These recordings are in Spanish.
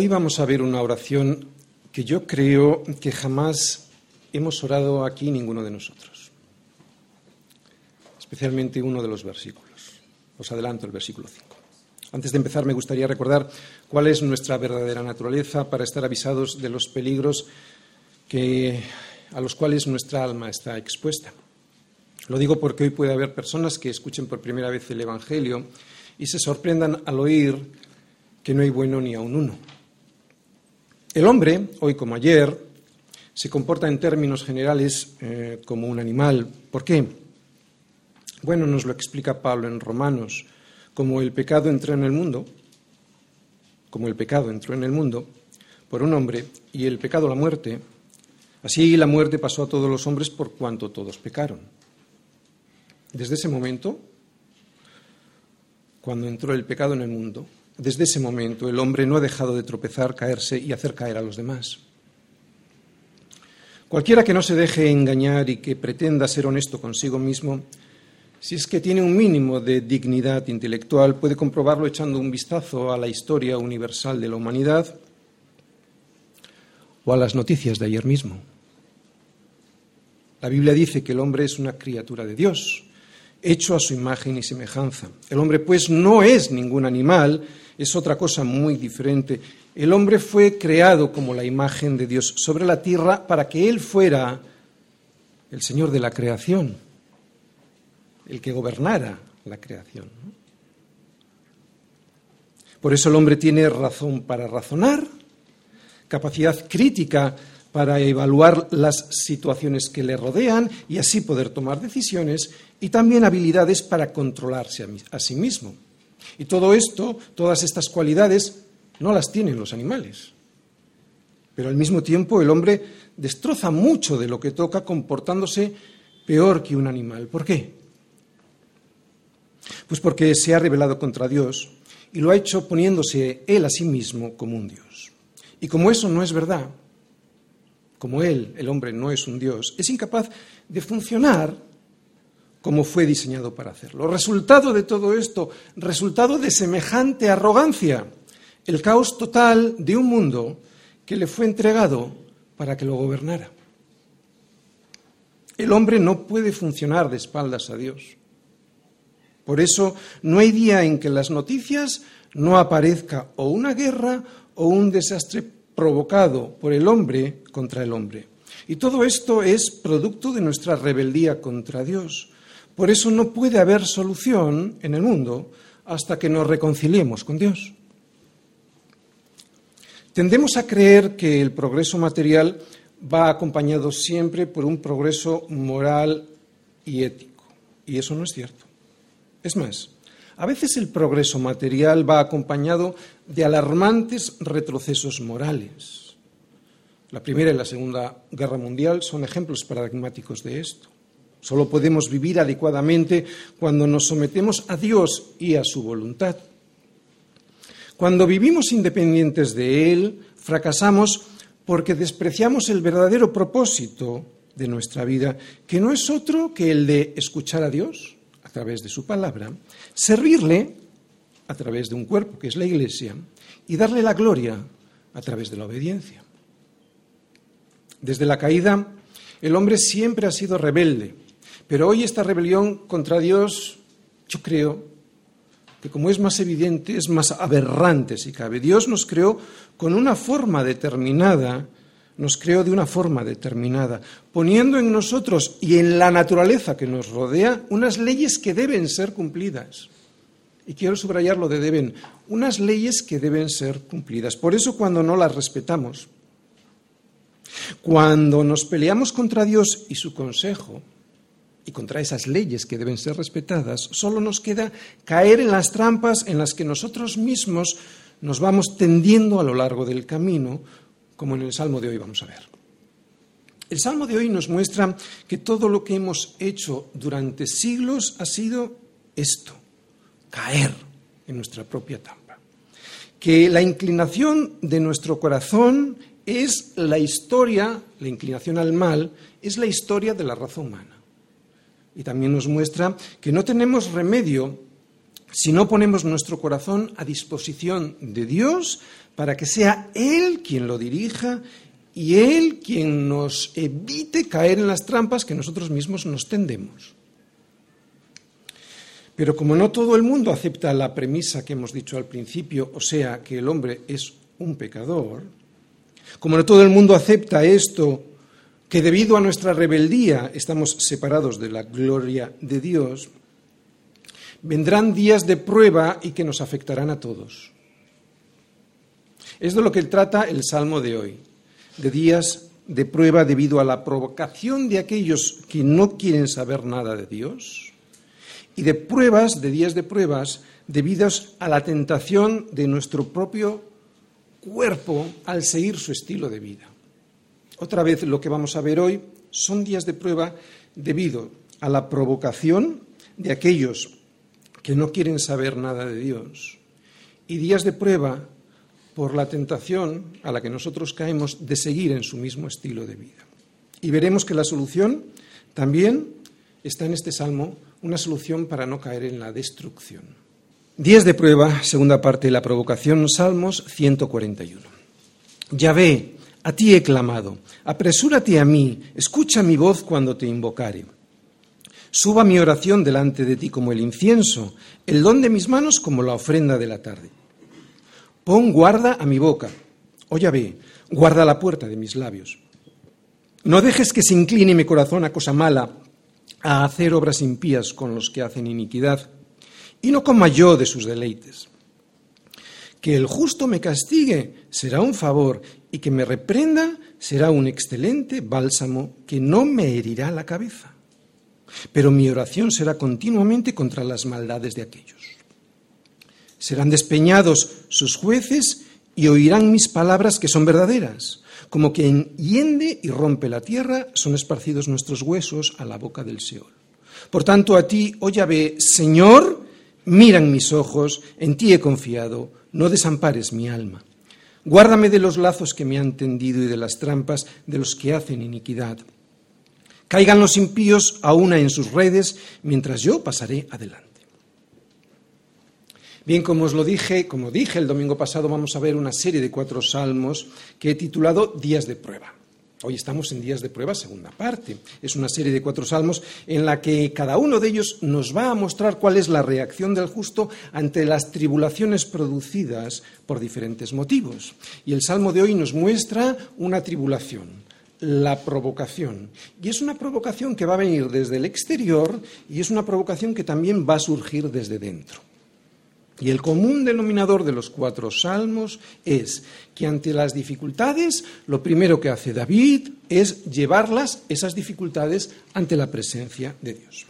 Hoy vamos a ver una oración que yo creo que jamás hemos orado aquí ninguno de nosotros, especialmente uno de los versículos. Os adelanto el versículo 5. Antes de empezar, me gustaría recordar cuál es nuestra verdadera naturaleza para estar avisados de los peligros a los cuales nuestra alma está expuesta. Lo digo porque hoy puede haber personas que escuchen por primera vez el Evangelio y se sorprendan al oír que no hay bueno ni aun uno. El hombre, hoy como ayer, se comporta en términos generales eh, como un animal. ¿Por qué? Bueno, nos lo explica Pablo en Romanos. Como el pecado entró en el mundo, como el pecado entró en el mundo por un hombre y el pecado la muerte, así la muerte pasó a todos los hombres por cuanto todos pecaron. Desde ese momento, cuando entró el pecado en el mundo, desde ese momento el hombre no ha dejado de tropezar, caerse y hacer caer a los demás. Cualquiera que no se deje engañar y que pretenda ser honesto consigo mismo, si es que tiene un mínimo de dignidad intelectual, puede comprobarlo echando un vistazo a la historia universal de la humanidad o a las noticias de ayer mismo. La Biblia dice que el hombre es una criatura de Dios, hecho a su imagen y semejanza. El hombre, pues, no es ningún animal, es otra cosa muy diferente. El hombre fue creado como la imagen de Dios sobre la tierra para que Él fuera el Señor de la creación, el que gobernara la creación. Por eso el hombre tiene razón para razonar, capacidad crítica para evaluar las situaciones que le rodean y así poder tomar decisiones, y también habilidades para controlarse a sí mismo. Y todo esto, todas estas cualidades, no las tienen los animales. Pero al mismo tiempo el hombre destroza mucho de lo que toca comportándose peor que un animal. ¿Por qué? Pues porque se ha rebelado contra Dios y lo ha hecho poniéndose él a sí mismo como un Dios. Y como eso no es verdad, como él, el hombre, no es un Dios, es incapaz de funcionar como fue diseñado para hacerlo. Resultado de todo esto, resultado de semejante arrogancia, el caos total de un mundo que le fue entregado para que lo gobernara. El hombre no puede funcionar de espaldas a Dios. Por eso no hay día en que las noticias no aparezca o una guerra o un desastre provocado por el hombre contra el hombre. Y todo esto es producto de nuestra rebeldía contra Dios. Por eso no puede haber solución en el mundo hasta que nos reconciliemos con Dios. Tendemos a creer que el progreso material va acompañado siempre por un progreso moral y ético, y eso no es cierto. Es más, a veces el progreso material va acompañado de alarmantes retrocesos morales. La Primera y la Segunda Guerra Mundial son ejemplos paradigmáticos de esto. Solo podemos vivir adecuadamente cuando nos sometemos a Dios y a su voluntad. Cuando vivimos independientes de Él, fracasamos porque despreciamos el verdadero propósito de nuestra vida, que no es otro que el de escuchar a Dios a través de su palabra, servirle a través de un cuerpo que es la Iglesia y darle la gloria a través de la obediencia. Desde la caída, el hombre siempre ha sido rebelde pero hoy esta rebelión contra Dios, yo creo que como es más evidente, es más aberrante si cabe. Dios nos creó con una forma determinada, nos creó de una forma determinada, poniendo en nosotros y en la naturaleza que nos rodea unas leyes que deben ser cumplidas. Y quiero subrayar lo de deben, unas leyes que deben ser cumplidas. Por eso cuando no las respetamos, cuando nos peleamos contra Dios y su consejo, y contra esas leyes que deben ser respetadas, solo nos queda caer en las trampas en las que nosotros mismos nos vamos tendiendo a lo largo del camino, como en el Salmo de hoy vamos a ver. El Salmo de hoy nos muestra que todo lo que hemos hecho durante siglos ha sido esto, caer en nuestra propia trampa. Que la inclinación de nuestro corazón es la historia, la inclinación al mal, es la historia de la raza humana y también nos muestra que no tenemos remedio si no ponemos nuestro corazón a disposición de Dios para que sea Él quien lo dirija y Él quien nos evite caer en las trampas que nosotros mismos nos tendemos. Pero como no todo el mundo acepta la premisa que hemos dicho al principio, o sea, que el hombre es un pecador, como no todo el mundo acepta esto, que debido a nuestra rebeldía estamos separados de la gloria de Dios, vendrán días de prueba y que nos afectarán a todos. Es de lo que trata el Salmo de hoy, de días de prueba debido a la provocación de aquellos que no quieren saber nada de Dios y de pruebas, de días de pruebas, debidas a la tentación de nuestro propio cuerpo al seguir su estilo de vida. Otra vez lo que vamos a ver hoy son días de prueba debido a la provocación de aquellos que no quieren saber nada de Dios y días de prueba por la tentación a la que nosotros caemos de seguir en su mismo estilo de vida. Y veremos que la solución también está en este salmo una solución para no caer en la destrucción. Días de prueba, segunda parte la provocación, Salmos 141. Yahvé, a ti he clamado, apresúrate a mí, escucha mi voz cuando te invocare. Suba mi oración delante de ti como el incienso, el don de mis manos como la ofrenda de la tarde. Pon guarda a mi boca, oh Yahvé, guarda la puerta de mis labios. No dejes que se incline mi corazón a cosa mala a hacer obras impías con los que hacen iniquidad, y no coma yo de sus deleites. Que el justo me castigue será un favor, y que me reprenda será un excelente bálsamo que no me herirá la cabeza. Pero mi oración será continuamente contra las maldades de aquellos. Serán despeñados sus jueces y oirán mis palabras que son verdaderas como quien hiende y rompe la tierra, son esparcidos nuestros huesos a la boca del Seol. Por tanto, a ti, oh Yahvé, Señor, miran mis ojos, en ti he confiado, no desampares mi alma. Guárdame de los lazos que me han tendido y de las trampas de los que hacen iniquidad. Caigan los impíos a una en sus redes, mientras yo pasaré adelante. Bien, como os lo dije, como dije el domingo pasado, vamos a ver una serie de cuatro salmos que he titulado Días de prueba. Hoy estamos en Días de prueba, segunda parte. Es una serie de cuatro salmos en la que cada uno de ellos nos va a mostrar cuál es la reacción del justo ante las tribulaciones producidas por diferentes motivos. Y el salmo de hoy nos muestra una tribulación, la provocación. Y es una provocación que va a venir desde el exterior y es una provocación que también va a surgir desde dentro. Y el común denominador de los cuatro salmos es que ante las dificultades, lo primero que hace David es llevarlas, esas dificultades, ante la presencia de Dios.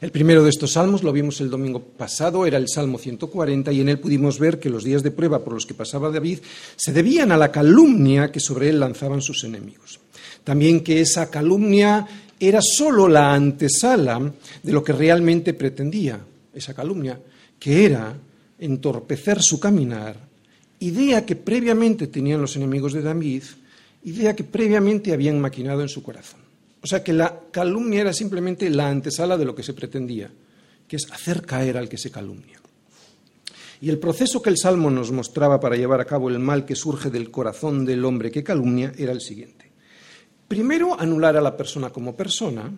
El primero de estos salmos, lo vimos el domingo pasado, era el Salmo 140 y en él pudimos ver que los días de prueba por los que pasaba David se debían a la calumnia que sobre él lanzaban sus enemigos. También que esa calumnia era sólo la antesala de lo que realmente pretendía, esa calumnia, que era entorpecer su caminar, idea que previamente tenían los enemigos de David, idea que previamente habían maquinado en su corazón. O sea que la calumnia era simplemente la antesala de lo que se pretendía, que es hacer caer al que se calumnia. Y el proceso que el Salmo nos mostraba para llevar a cabo el mal que surge del corazón del hombre que calumnia era el siguiente. Primero, anular a la persona como persona,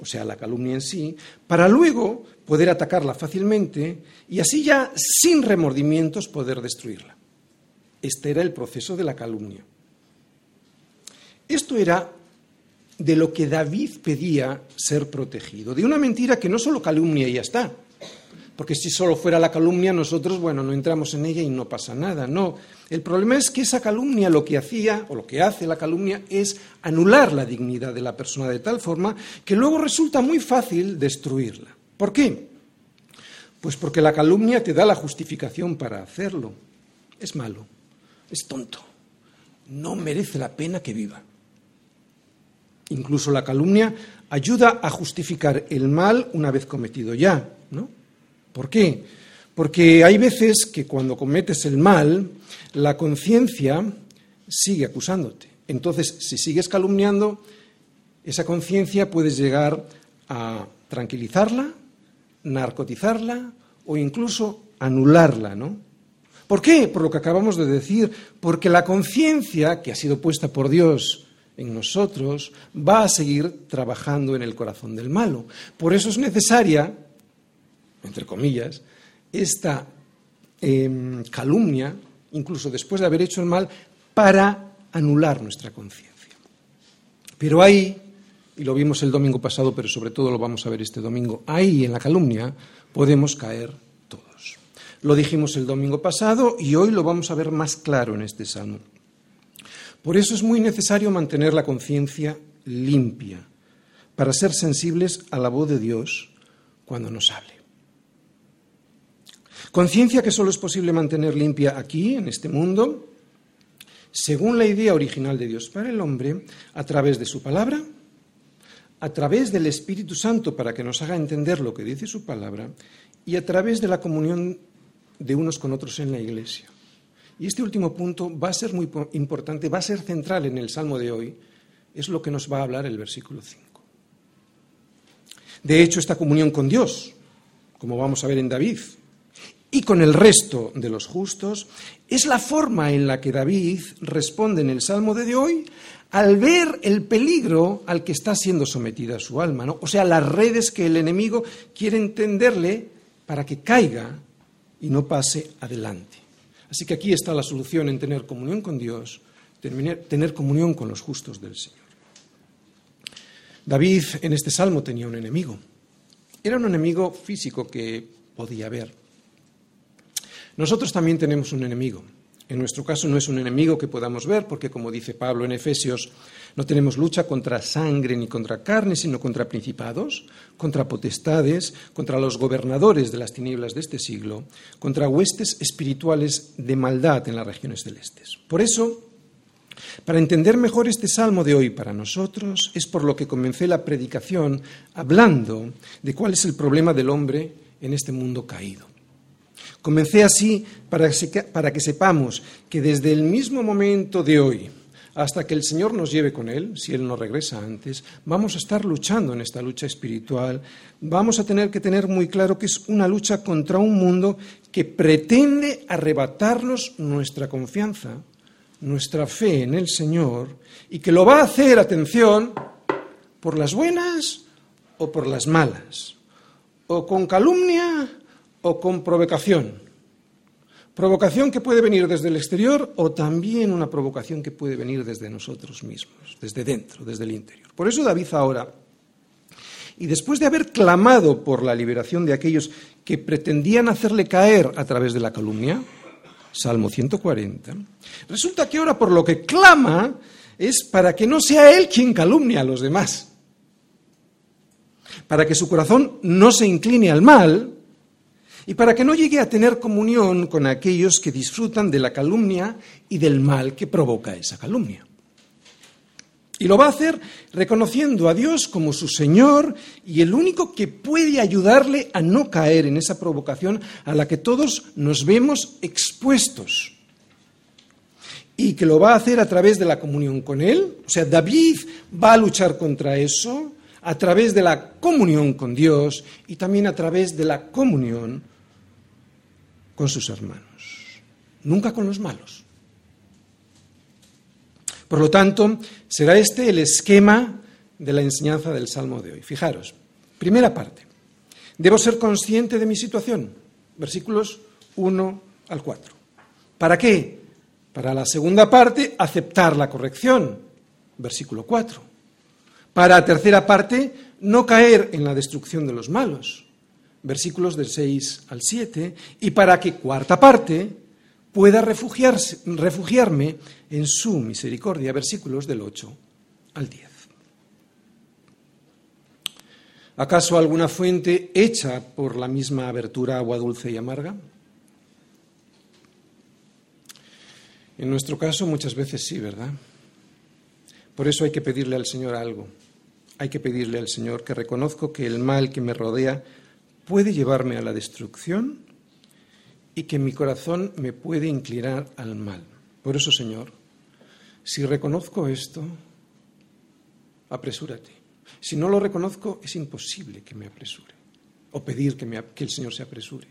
o sea, la calumnia en sí, para luego poder atacarla fácilmente y así ya sin remordimientos poder destruirla. Este era el proceso de la calumnia. Esto era de lo que David pedía ser protegido, de una mentira que no solo calumnia y ya está, porque si solo fuera la calumnia nosotros, bueno, no entramos en ella y no pasa nada, no. El problema es que esa calumnia lo que hacía, o lo que hace la calumnia, es anular la dignidad de la persona de tal forma que luego resulta muy fácil destruirla. ¿Por qué? Pues porque la calumnia te da la justificación para hacerlo. Es malo, es tonto, no merece la pena que viva. Incluso la calumnia ayuda a justificar el mal una vez cometido ya, ¿no? ¿Por qué? Porque hay veces que cuando cometes el mal, la conciencia sigue acusándote. Entonces, si sigues calumniando, esa conciencia puedes llegar a tranquilizarla, narcotizarla o incluso anularla, ¿no? ¿Por qué? Por lo que acabamos de decir, porque la conciencia que ha sido puesta por Dios en nosotros va a seguir trabajando en el corazón del malo. Por eso es necesaria, entre comillas, esta em, calumnia, incluso después de haber hecho el mal, para anular nuestra conciencia. Pero ahí, y lo vimos el domingo pasado, pero sobre todo lo vamos a ver este domingo, ahí en la calumnia podemos caer todos. Lo dijimos el domingo pasado y hoy lo vamos a ver más claro en este salmo. Por eso es muy necesario mantener la conciencia limpia, para ser sensibles a la voz de Dios cuando nos hable. Conciencia que solo es posible mantener limpia aquí, en este mundo, según la idea original de Dios para el hombre, a través de su palabra, a través del Espíritu Santo para que nos haga entender lo que dice su palabra y a través de la comunión de unos con otros en la Iglesia. Y este último punto va a ser muy importante, va a ser central en el Salmo de hoy, es lo que nos va a hablar el versículo 5. De hecho, esta comunión con Dios, como vamos a ver en David, y con el resto de los justos, es la forma en la que David responde en el Salmo de hoy al ver el peligro al que está siendo sometida su alma, ¿no? o sea, las redes que el enemigo quiere entenderle para que caiga y no pase adelante. Así que aquí está la solución en tener comunión con Dios, tener comunión con los justos del Señor. David en este salmo tenía un enemigo. Era un enemigo físico que podía ver. Nosotros también tenemos un enemigo. En nuestro caso no es un enemigo que podamos ver, porque como dice Pablo en Efesios, no tenemos lucha contra sangre ni contra carne, sino contra principados, contra potestades, contra los gobernadores de las tinieblas de este siglo, contra huestes espirituales de maldad en las regiones celestes. Por eso, para entender mejor este salmo de hoy para nosotros, es por lo que comencé la predicación hablando de cuál es el problema del hombre en este mundo caído. Comencé así para que, sepamos que desde el mismo momento de hoy hasta que el Señor nos lleve con Él, si Él no regresa antes, vamos a estar luchando en esta lucha espiritual. Vamos a tener que tener muy claro que es una lucha contra un mundo que pretende arrebatarnos nuestra confianza, nuestra fe en el Señor, y que lo va a hacer, atención, por las buenas o por las malas, o con calumnia o con provocación. Provocación que puede venir desde el exterior o también una provocación que puede venir desde nosotros mismos, desde dentro, desde el interior. Por eso David ahora, y después de haber clamado por la liberación de aquellos que pretendían hacerle caer a través de la calumnia, Salmo 140, resulta que ahora por lo que clama es para que no sea él quien calumnia a los demás, para que su corazón no se incline al mal, y para que no llegue a tener comunión con aquellos que disfrutan de la calumnia y del mal que provoca esa calumnia. Y lo va a hacer reconociendo a Dios como su Señor y el único que puede ayudarle a no caer en esa provocación a la que todos nos vemos expuestos. Y que lo va a hacer a través de la comunión con Él. O sea, David va a luchar contra eso a través de la comunión con Dios y también a través de la comunión con sus hermanos, nunca con los malos. Por lo tanto, será este el esquema de la enseñanza del Salmo de hoy. Fijaros, primera parte, debo ser consciente de mi situación, versículos 1 al 4. ¿Para qué? Para la segunda parte, aceptar la corrección, versículo 4. Para la tercera parte, no caer en la destrucción de los malos, versículos del 6 al 7, y para que, cuarta parte, pueda refugiarme en su misericordia, versículos del 8 al 10. ¿Acaso alguna fuente hecha por la misma abertura agua dulce y amarga? En nuestro caso muchas veces sí, ¿verdad? Por eso hay que pedirle al Señor algo. Hay que pedirle al Señor que reconozco que el mal que me rodea puede llevarme a la destrucción y que mi corazón me puede inclinar al mal. Por eso, Señor, si reconozco esto, apresúrate. Si no lo reconozco, es imposible que me apresure o pedir que, el Señor se apresure.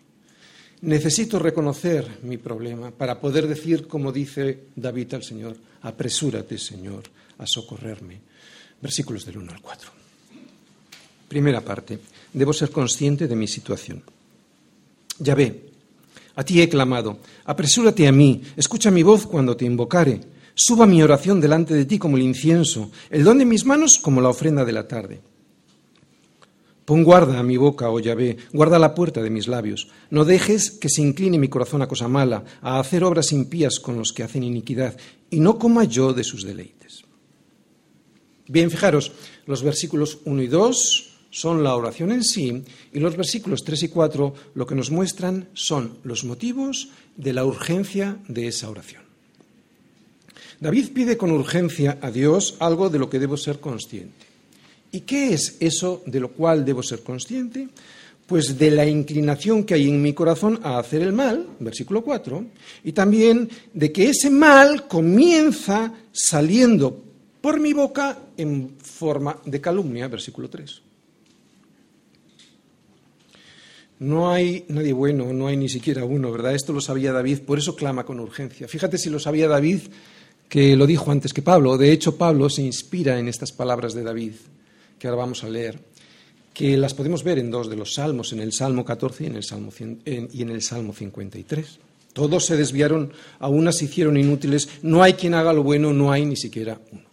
Necesito reconocer mi problema para poder decir, como dice David al Señor, apresúrate, Señor, a socorrerme. Versículos del 1 al 4. Primera parte. Debo ser consciente de mi situación. Ya ve, a ti he clamado. Apresúrate a mí. Escucha mi voz cuando te invocare. Suba mi oración delante de ti como el incienso, el don de mis manos como la ofrenda de la tarde. Pon guarda a mi boca, oh Yahvé, guarda la puerta de mis labios. No dejes que se incline mi corazón a cosa mala, a hacer obras impías con los que hacen iniquidad, y no coma yo de sus deleites. Bien, fijaros, los versículos 1 y 2 son la oración en sí, y los versículos 3 y 4 lo que nos muestran son los motivos de la urgencia de esa oración. David pide con urgencia a Dios algo de lo que debo ser consciente. ¿Y qué es eso de lo cual debo ser consciente? Pues de la inclinación que hay en mi corazón a hacer el mal, versículo 4, y también de que ese mal comienza saliendo por mi boca en forma de calumnia, versículo 3. No hay nadie bueno, no hay ni siquiera uno, ¿verdad? Esto lo sabía David, por eso clama con urgencia. Fíjate si lo sabía David, que lo dijo antes que Pablo. De hecho, Pablo se inspira en estas palabras de David que ahora vamos a leer, que las podemos ver en dos de los salmos, en el Salmo 14 y en el Salmo, y en el Salmo 53. Todos se desviaron, a unas hicieron inútiles, no hay quien haga lo bueno, no hay ni siquiera uno.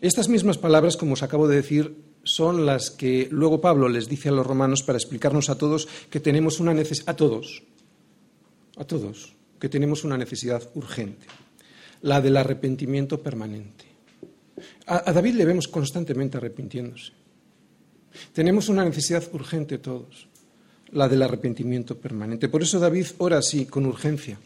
Estas mismas palabras, como os acabo de decir, son las que luego Pablo les dice a los romanos para explicarnos a todos que tenemos una necesidad, a todos, a todos, que tenemos una necesidad urgente, la del arrepentimiento permanente. A, David le vemos constantemente arrepintiéndose. Tenemos una necesidad urgente todos, la del arrepentimiento permanente. Por eso David ora así, con urgencia,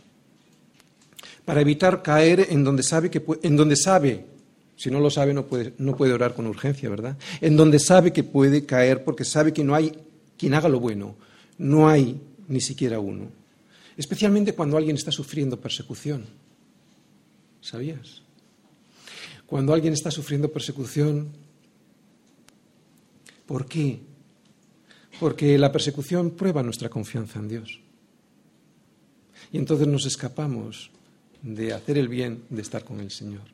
para evitar caer en donde sabe que en donde sabe, si no lo sabe no puede, no puede orar con urgencia, ¿verdad? En donde sabe que puede caer porque sabe que no hay quien haga lo bueno, no hay ni siquiera uno. Especialmente cuando alguien está sufriendo persecución. ¿Sabías? Cuando alguien está sufriendo persecución, ¿por qué? Porque la persecución prueba nuestra confianza en Dios. Y entonces nos escapamos de hacer el bien, de estar con el Señor.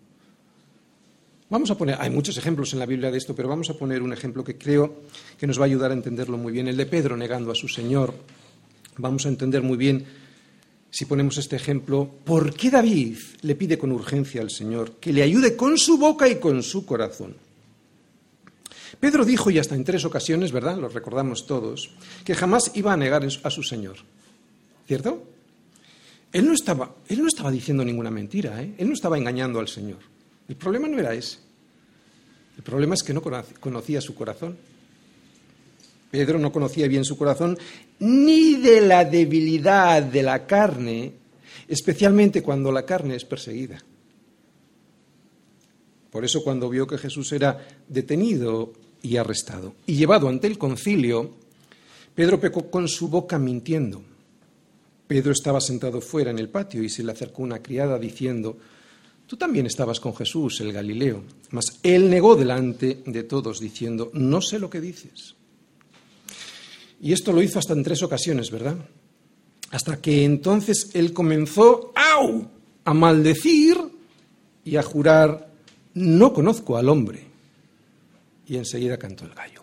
Vamos a poner, hay muchos ejemplos en la Biblia de esto, pero vamos a poner un ejemplo que creo que nos va a ayudar a entenderlo muy bien, el de Pedro negando a su Señor. Vamos a entender muy bien si ponemos este ejemplo, ¿por qué David le pide con urgencia al Señor que le ayude con su boca y con su corazón? Pedro dijo, y hasta en tres ocasiones, ¿verdad? Lo recordamos todos, que jamás iba a negar a su Señor. ¿Cierto? Él no estaba, él no estaba diciendo ninguna mentira, ¿eh? él no estaba engañando al Señor. El problema no era ese. El problema es que no conocía su corazón. Pedro no conocía bien su corazón ni de la debilidad de la carne, especialmente cuando la carne es perseguida. Por eso cuando vio que Jesús era detenido y arrestado y llevado ante el concilio, Pedro pecó con su boca mintiendo. Pedro estaba sentado fuera en el patio y se le acercó una criada diciendo, Tú también estabas con Jesús, el Galileo. Mas él negó delante de todos diciendo, No sé lo que dices. Y esto lo hizo hasta en tres ocasiones, ¿verdad? Hasta que entonces él comenzó ¡au! a maldecir y a jurar, no conozco al hombre. Y enseguida cantó el gallo.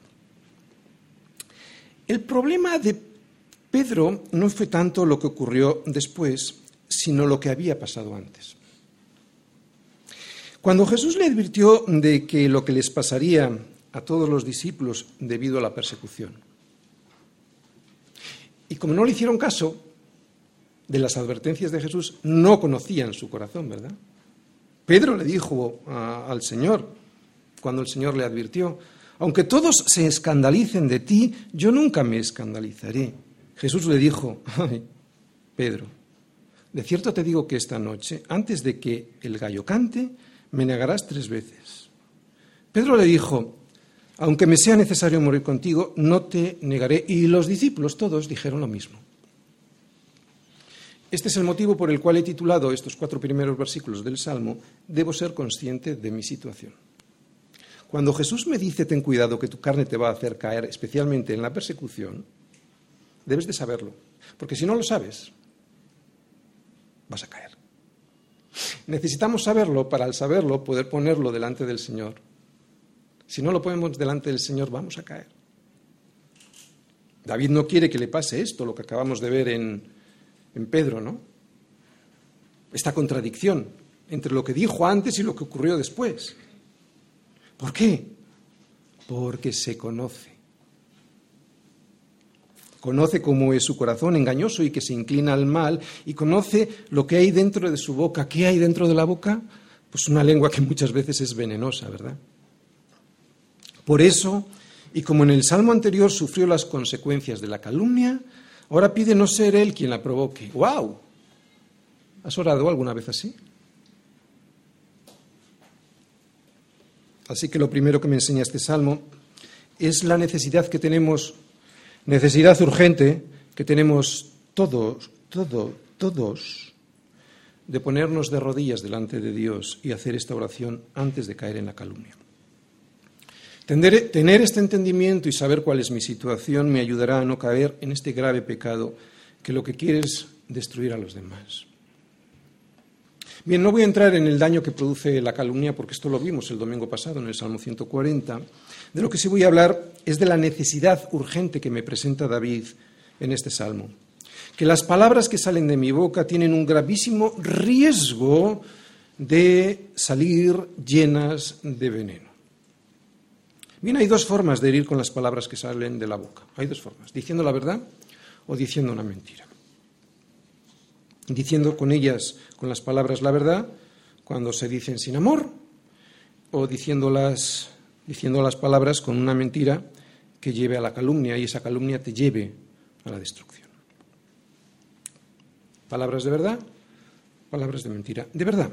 El problema de Pedro no fue tanto lo que ocurrió después, sino lo que había pasado antes. Cuando Jesús le advirtió de que lo que les pasaría a todos los discípulos debido a la persecución, y como no le hicieron caso de las advertencias de Jesús, no conocían su corazón, ¿verdad? Pedro le dijo al Señor, cuando el Señor le advirtió, aunque todos se escandalicen de ti, yo nunca me escandalizaré. Jesús le dijo, Pedro, de cierto te digo que esta noche, antes de que el gallo cante, me negarás tres veces. Pedro le dijo, aunque me sea necesario morir contigo, no te negaré. Y los discípulos todos dijeron lo mismo. Este es el motivo por el cual he titulado estos cuatro primeros versículos del Salmo, Debo ser consciente de mi situación. Cuando Jesús me dice, ten cuidado que tu carne te va a hacer caer, especialmente en la persecución, Debes de saberlo. Porque si no lo sabes, vas a caer. Necesitamos saberlo para al saberlo poder ponerlo delante del Señor. Si no lo ponemos delante del Señor, vamos a caer. David no quiere que le pase esto, lo que acabamos de ver en, en Pedro, ¿no? Esta contradicción entre lo que dijo antes y lo que ocurrió después. ¿Por qué? Porque se conoce. Conoce cómo es su corazón engañoso y que se inclina al mal y conoce lo que hay dentro de su boca. ¿Qué hay dentro de la boca? Pues una lengua que muchas veces es venenosa, ¿verdad? Por eso, y como en el salmo anterior sufrió las consecuencias de la calumnia, ahora pide no ser él quien la provoque. ¡Wow! ¿Has orado alguna vez así? Así que lo primero que me enseña este salmo es la necesidad que tenemos necesidad urgente que tenemos todos, todos, todos, de ponernos de rodillas delante de Dios y hacer esta oración antes de caer en la calumnia. Tener, este entendimiento y saber cuál es mi situación me ayudará a no caer en este grave pecado que lo que quiere es destruir a los demás. Bien, no voy a entrar en el daño que produce la calumnia porque esto lo vimos el domingo pasado en el Salmo 140. De lo que sí voy a hablar es de la necesidad urgente que me presenta David en este salmo. Que las palabras que salen de mi boca tienen un gravísimo riesgo de salir llenas de veneno. Bien, hay dos formas de herir con las palabras que salen de la boca. Hay dos formas, diciendo la verdad o diciendo una mentira. Diciendo con ellas, con las palabras la verdad, cuando se dicen sin amor, o diciéndolas diciendo las palabras con una mentira que lleve a la calumnia y esa calumnia te lleve a la destrucción. Palabras de verdad, palabras de mentira. De verdad.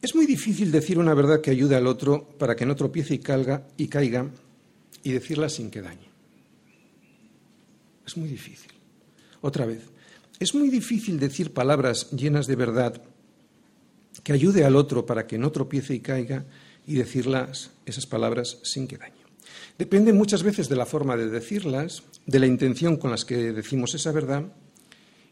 Es muy difícil decir una verdad que ayude al otro para que no tropiece y, calga, y caiga y decirla sin que dañe. Es muy difícil. Otra vez, es muy difícil decir palabras llenas de verdad que ayude al otro para que no tropiece y caiga y decirlas esas palabras sin que dañe. Depende muchas veces de la forma de decirlas, de la intención con las que decimos esa verdad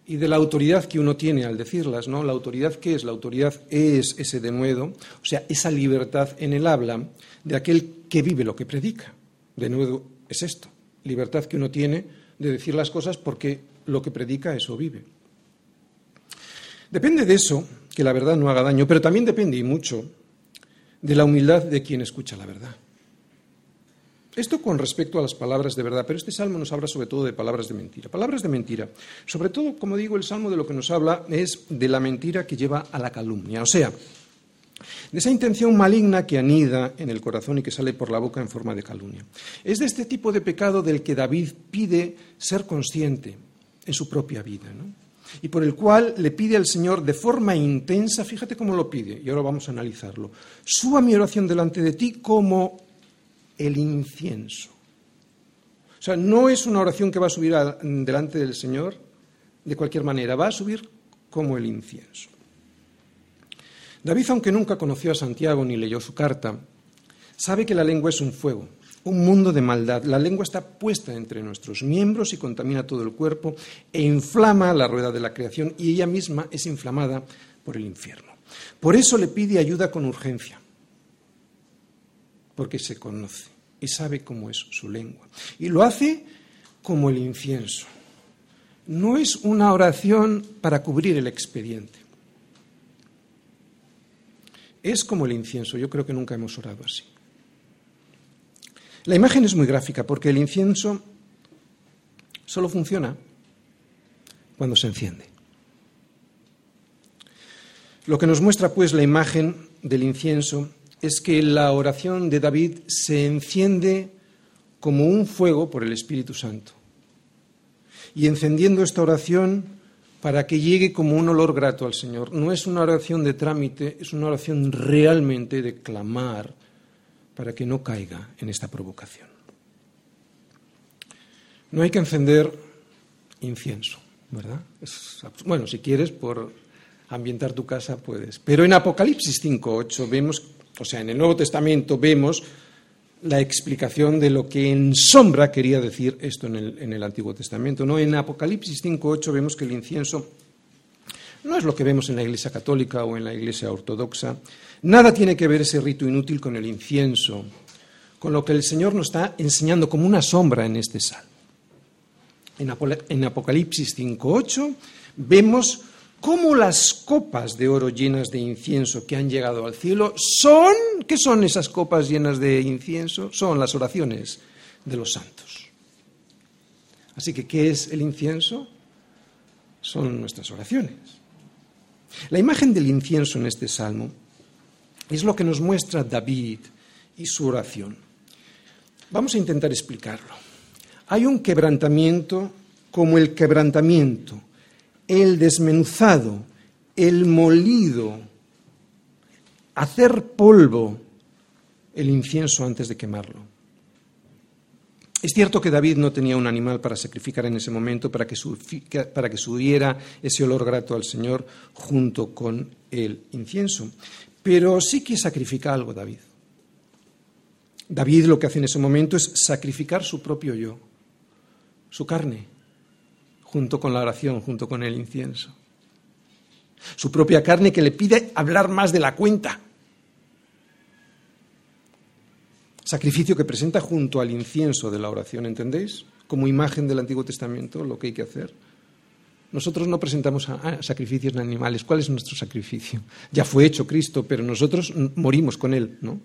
y de la autoridad que uno tiene al decirlas, ¿no? La autoridad qué es? La autoridad es ese denuedo, o sea, esa libertad en el habla de aquel que vive lo que predica. Denuedo es esto, libertad que uno tiene de decir las cosas porque lo que predica eso vive. Depende de eso que la verdad no haga daño, pero también depende y mucho de la humildad de quien escucha la verdad. Esto con respecto a las palabras de verdad, pero este salmo nos habla sobre todo de palabras de mentira. Palabras de mentira. Sobre todo, como digo, el salmo de lo que nos habla es de la mentira que lleva a la calumnia, o sea, de esa intención maligna que anida en el corazón y que sale por la boca en forma de calumnia. Es de este tipo de pecado del que David pide ser consciente en su propia vida. ¿no? y por el cual le pide al Señor de forma intensa, fíjate cómo lo pide, y ahora vamos a analizarlo, suba mi oración delante de ti como el incienso. O sea, no es una oración que va a subir delante del Señor de cualquier manera, va a subir como el incienso. David, aunque nunca conoció a Santiago ni leyó su carta, sabe que la lengua es un fuego un mundo de maldad. La lengua está puesta entre nuestros miembros y contamina todo el cuerpo e inflama la rueda de la creación y ella misma es inflamada por el infierno. Por eso le pide ayuda con urgencia, porque se conoce y sabe cómo es su lengua. Y lo hace como el incienso. No es una oración para cubrir el expediente. Es como el incienso. Yo creo que nunca hemos orado así. La imagen es muy gráfica porque el incienso solo funciona cuando se enciende. Lo que nos muestra pues la imagen del incienso es que la oración de David se enciende como un fuego por el Espíritu Santo. Y encendiendo esta oración para que llegue como un olor grato al Señor. No es una oración de trámite, es una oración realmente de clamar para que no caiga en esta provocación. No hay que encender incienso, ¿verdad? bueno, si quieres, por ambientar tu casa puedes. Pero en Apocalipsis 5.8 vemos, o sea, en el Nuevo Testamento vemos la explicación de lo que en sombra quería decir esto en el, en el Antiguo Testamento. ¿no? En Apocalipsis 5.8 vemos que el incienso no es lo que vemos en la Iglesia católica o en la Iglesia ortodoxa. Nada tiene que ver ese rito inútil con el incienso, con lo que el Señor nos está enseñando como una sombra en este salmo. En Apocalipsis 5.8 vemos cómo las copas de oro llenas de incienso que han llegado al cielo son, ¿qué son esas copas llenas de incienso? Son las oraciones de los santos. Así que, ¿qué es el incienso? Son nuestras oraciones. La imagen del incienso en este salmo es lo que nos muestra David y su oración. Vamos a intentar explicarlo. Hay un quebrantamiento como el quebrantamiento, el desmenuzado, el molido, hacer polvo el incienso antes de quemarlo. Es cierto que David no tenía un animal para sacrificar en ese momento para que, para que subiera ese olor grato al Señor junto con el incienso, pero sí que sacrifica algo David. David lo que hace en ese momento es sacrificar su propio yo, su carne, junto con la oración, junto con el incienso. Su propia carne que le pide hablar más de la cuenta. Sacrificio que presenta junto al incienso de la oración, ¿entendéis? Como imagen del Antiguo Testamento, lo que hay que hacer. Nosotros no presentamos sacrificios en animales. ¿Cuál es nuestro sacrificio? Ya fue hecho Cristo, pero nosotros morimos con Él, ¿no?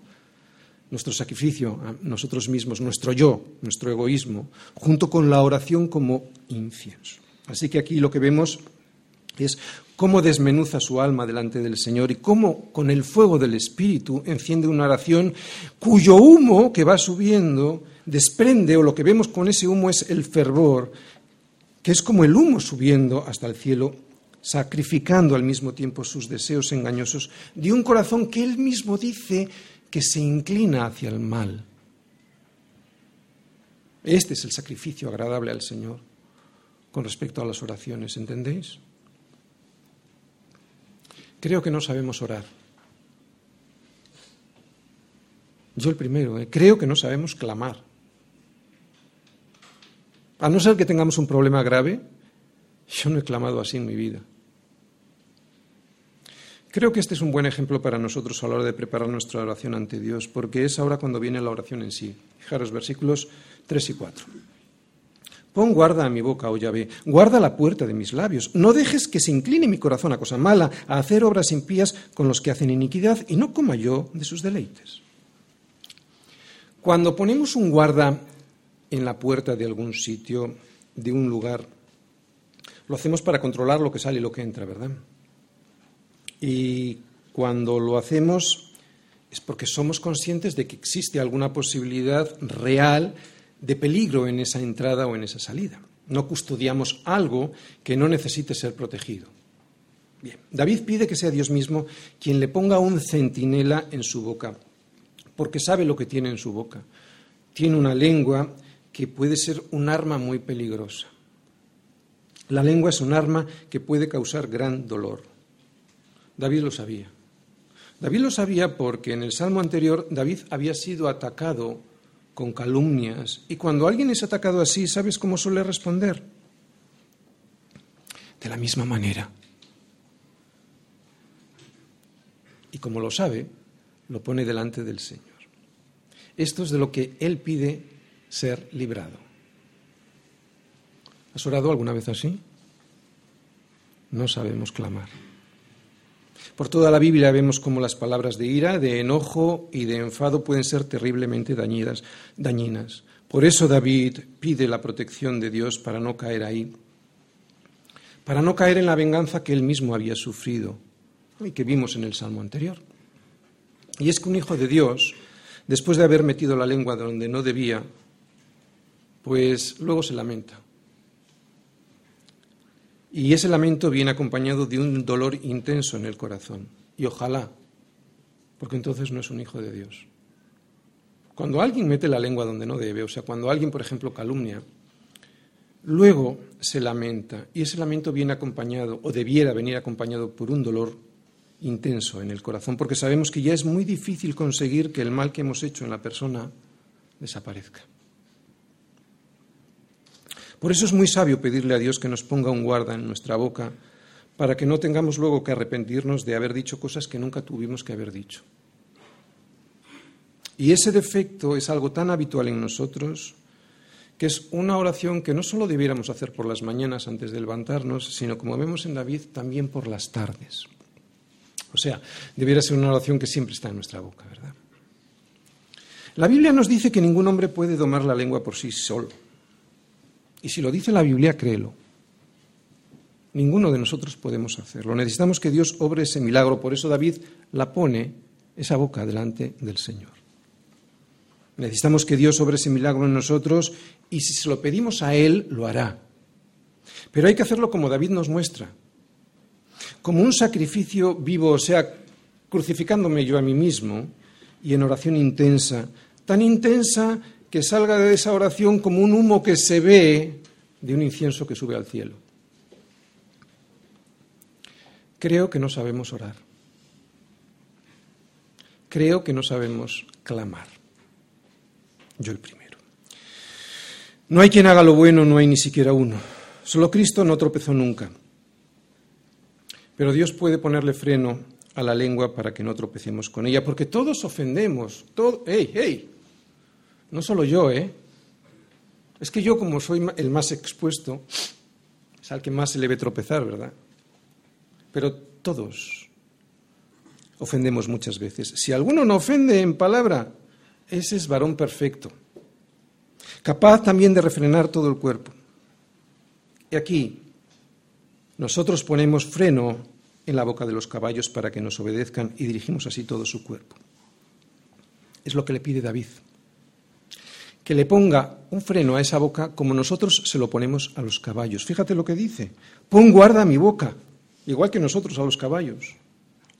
nuestro sacrificio a nosotros mismos, nuestro yo, nuestro egoísmo, junto con la oración como incienso. Así que aquí lo que vemos es cómo desmenuza su alma delante del Señor y cómo con el fuego del Espíritu enciende una oración cuyo humo que va subiendo desprende, o lo que vemos con ese humo es el fervor, que es como el humo subiendo hasta el cielo, sacrificando al mismo tiempo sus deseos engañosos de un corazón que él mismo dice que se inclina hacia el mal. Este es el sacrificio agradable al Señor con respecto a las oraciones, ¿entendéis? Creo que no sabemos orar. Yo el primero, ¿eh? creo que no sabemos clamar. A no ser que tengamos un problema grave, yo no he clamado así en mi vida. Creo que este es un buen ejemplo para nosotros a la hora de preparar nuestra oración ante Dios, porque es ahora cuando viene la oración en sí. Fijaros, versículos 3 y 4. Pon guarda a mi boca, oh Yahvé, guarda la puerta de mis labios. No dejes que se incline mi corazón a cosa mala, a hacer obras impías con los que hacen iniquidad, y no coma yo de sus deleites. Cuando ponemos un guarda en la puerta de algún sitio, de un lugar, lo hacemos para controlar lo que sale y lo que entra, ¿verdad? Y cuando lo hacemos es porque somos conscientes de que existe alguna posibilidad real de peligro en esa entrada o en esa salida. No custodiamos algo que no necesite ser protegido. Bien, David pide que sea Dios mismo quien le ponga un centinela en su boca, porque sabe lo que tiene en su boca. Tiene una lengua que puede ser un arma muy peligrosa. La lengua es un arma que puede causar gran dolor. David lo sabía. David lo sabía porque en el salmo anterior David había sido atacado con calumnias y cuando alguien es atacado así, ¿sabes cómo suele responder? De la misma manera. Y como lo sabe, lo pone delante del Señor. Esto es de lo que Él pide ser librado. ¿Has orado alguna vez así? No sabemos clamar. Por toda la Biblia vemos cómo las palabras de ira, de enojo y de enfado pueden ser terriblemente dañinas. dañinas. Por eso David pide la protección de Dios para no caer ahí, para no caer en la venganza que él mismo había sufrido y que vimos en el Salmo anterior. Y es que un hijo de Dios, después de haber metido la lengua donde no debía, pues luego se lamenta. Y ese lamento viene acompañado de un dolor intenso en el corazón. Y ojalá, porque entonces no es un hijo de Dios. Cuando alguien mete la lengua donde no debe, o sea, cuando alguien, por ejemplo, calumnia, luego se lamenta y ese lamento viene acompañado, o debiera venir acompañado por un dolor intenso en el corazón, porque sabemos que ya es muy difícil conseguir que el mal que hemos hecho en la persona desaparezca. Por eso es muy sabio pedirle a Dios que nos ponga un guarda en nuestra boca para que no tengamos luego que arrepentirnos de haber dicho cosas que nunca tuvimos que haber dicho. Y ese defecto es algo tan habitual en nosotros que es una oración que no solo debiéramos hacer por las mañanas antes de levantarnos, sino como vemos en David, también por las tardes. O sea, debiera ser una oración que siempre está en nuestra boca, ¿verdad? La Biblia nos dice que ningún hombre puede domar la lengua por sí solo. Y si lo dice la Biblia, créelo. Ninguno de nosotros podemos hacerlo. Necesitamos que Dios obre ese milagro. Por eso David la pone esa boca delante del Señor. Necesitamos que Dios obre ese milagro en nosotros y si se lo pedimos a Él, lo hará. Pero hay que hacerlo como David nos muestra, como un sacrificio vivo, o sea, crucificándome yo a mí mismo y en oración intensa, tan intensa que salga de esa oración como un humo que se ve de un incienso que sube al cielo. Creo que no sabemos orar. Creo que no sabemos clamar. Yo el primero. No hay quien haga lo bueno, no hay ni siquiera uno. Solo Cristo no tropezó nunca. Pero Dios puede ponerle freno a la lengua para que no tropecemos con ella, porque todos ofendemos. ¡Ey! No solo yo, ¿eh? Es que yo, como soy el más expuesto, es al que más se le ve tropezar, ¿verdad? Pero todos ofendemos muchas veces. Si alguno no ofende en palabra, ese es varón perfecto, capaz también de refrenar todo el cuerpo. Y aquí nosotros ponemos freno en la boca de los caballos para que nos obedezcan y dirigimos así todo su cuerpo. Es lo que le pide David. Que le ponga un freno a esa boca como nosotros se lo ponemos a los caballos. Fíjate lo que dice. Pon guarda a mi boca, igual que nosotros a los caballos.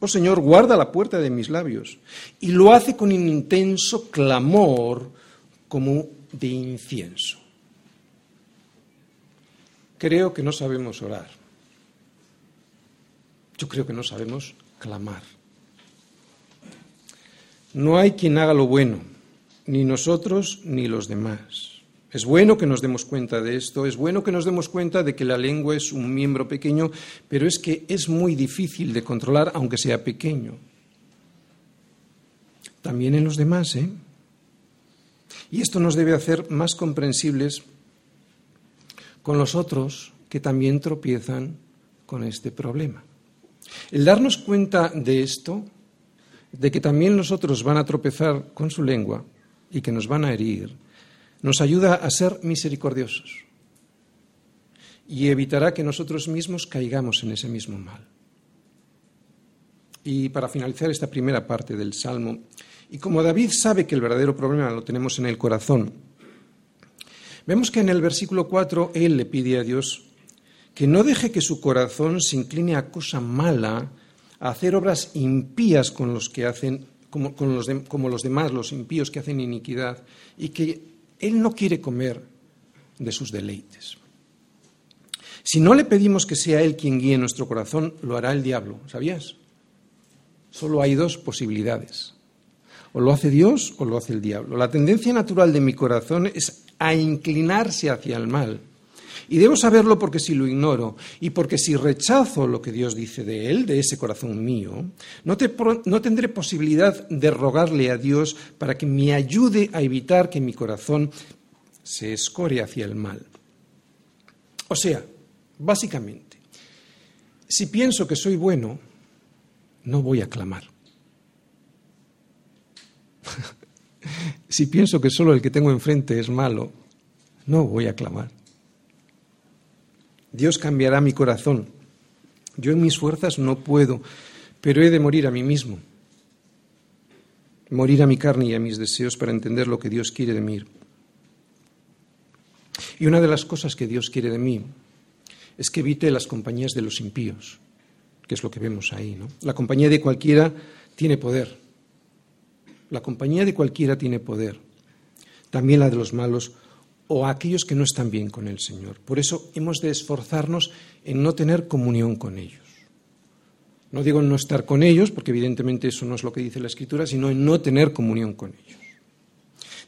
Oh Señor, guarda la puerta de mis labios. Y lo hace con un intenso clamor como de incienso. Creo que no sabemos orar. Yo creo que no sabemos clamar. No hay quien haga lo bueno, ni nosotros ni los demás. Es bueno que nos demos cuenta de esto, es bueno que nos demos cuenta de que la lengua es un miembro pequeño, pero es que es muy difícil de controlar aunque sea pequeño. También en los demás, ¿eh? Y esto nos debe hacer más comprensibles con los otros que también tropiezan con este problema. El darnos cuenta de esto, de que también los otros van a tropezar con su lengua y que nos van a herir, nos ayuda a ser misericordiosos y evitará que nosotros mismos caigamos en ese mismo mal. Y para finalizar esta primera parte del Salmo, y como David sabe que el verdadero problema lo tenemos en el corazón, vemos que en el versículo 4 él le pide a Dios que no deje que su corazón se incline a cosa mala, a hacer obras impías con los que hacen, como, los, los demás, los impíos que hacen iniquidad, y que él no quiere comer de sus deleites. Si no le pedimos que sea Él quien guíe nuestro corazón, lo hará el diablo, ¿sabías? Solo hay dos posibilidades. O lo hace Dios o lo hace el diablo. La tendencia natural de mi corazón es a inclinarse hacia el mal. Y debo saberlo porque si lo ignoro y porque si rechazo lo que Dios dice de él, de ese corazón mío, no, no, tendré posibilidad de rogarle a Dios para que me ayude a evitar que mi corazón se escore hacia el mal. O sea, básicamente, si pienso que soy bueno, no voy a clamar. si pienso que solo el que tengo enfrente es malo, no voy a clamar. Dios cambiará mi corazón. Yo en mis fuerzas no puedo, pero he de morir a mí mismo. Morir a mi carne y a mis deseos para entender lo que Dios quiere de mí. Y una de las cosas que Dios quiere de mí es que evite las compañías de los impíos, que es lo que vemos ahí. ¿no? La compañía de cualquiera tiene poder. La compañía de cualquiera tiene poder. También la de los malos o a aquellos que no están bien con el Señor. Por eso hemos de esforzarnos en no tener comunión con ellos. No digo en no estar con ellos, porque evidentemente eso no es lo que dice la Escritura, sino en no tener comunión con ellos.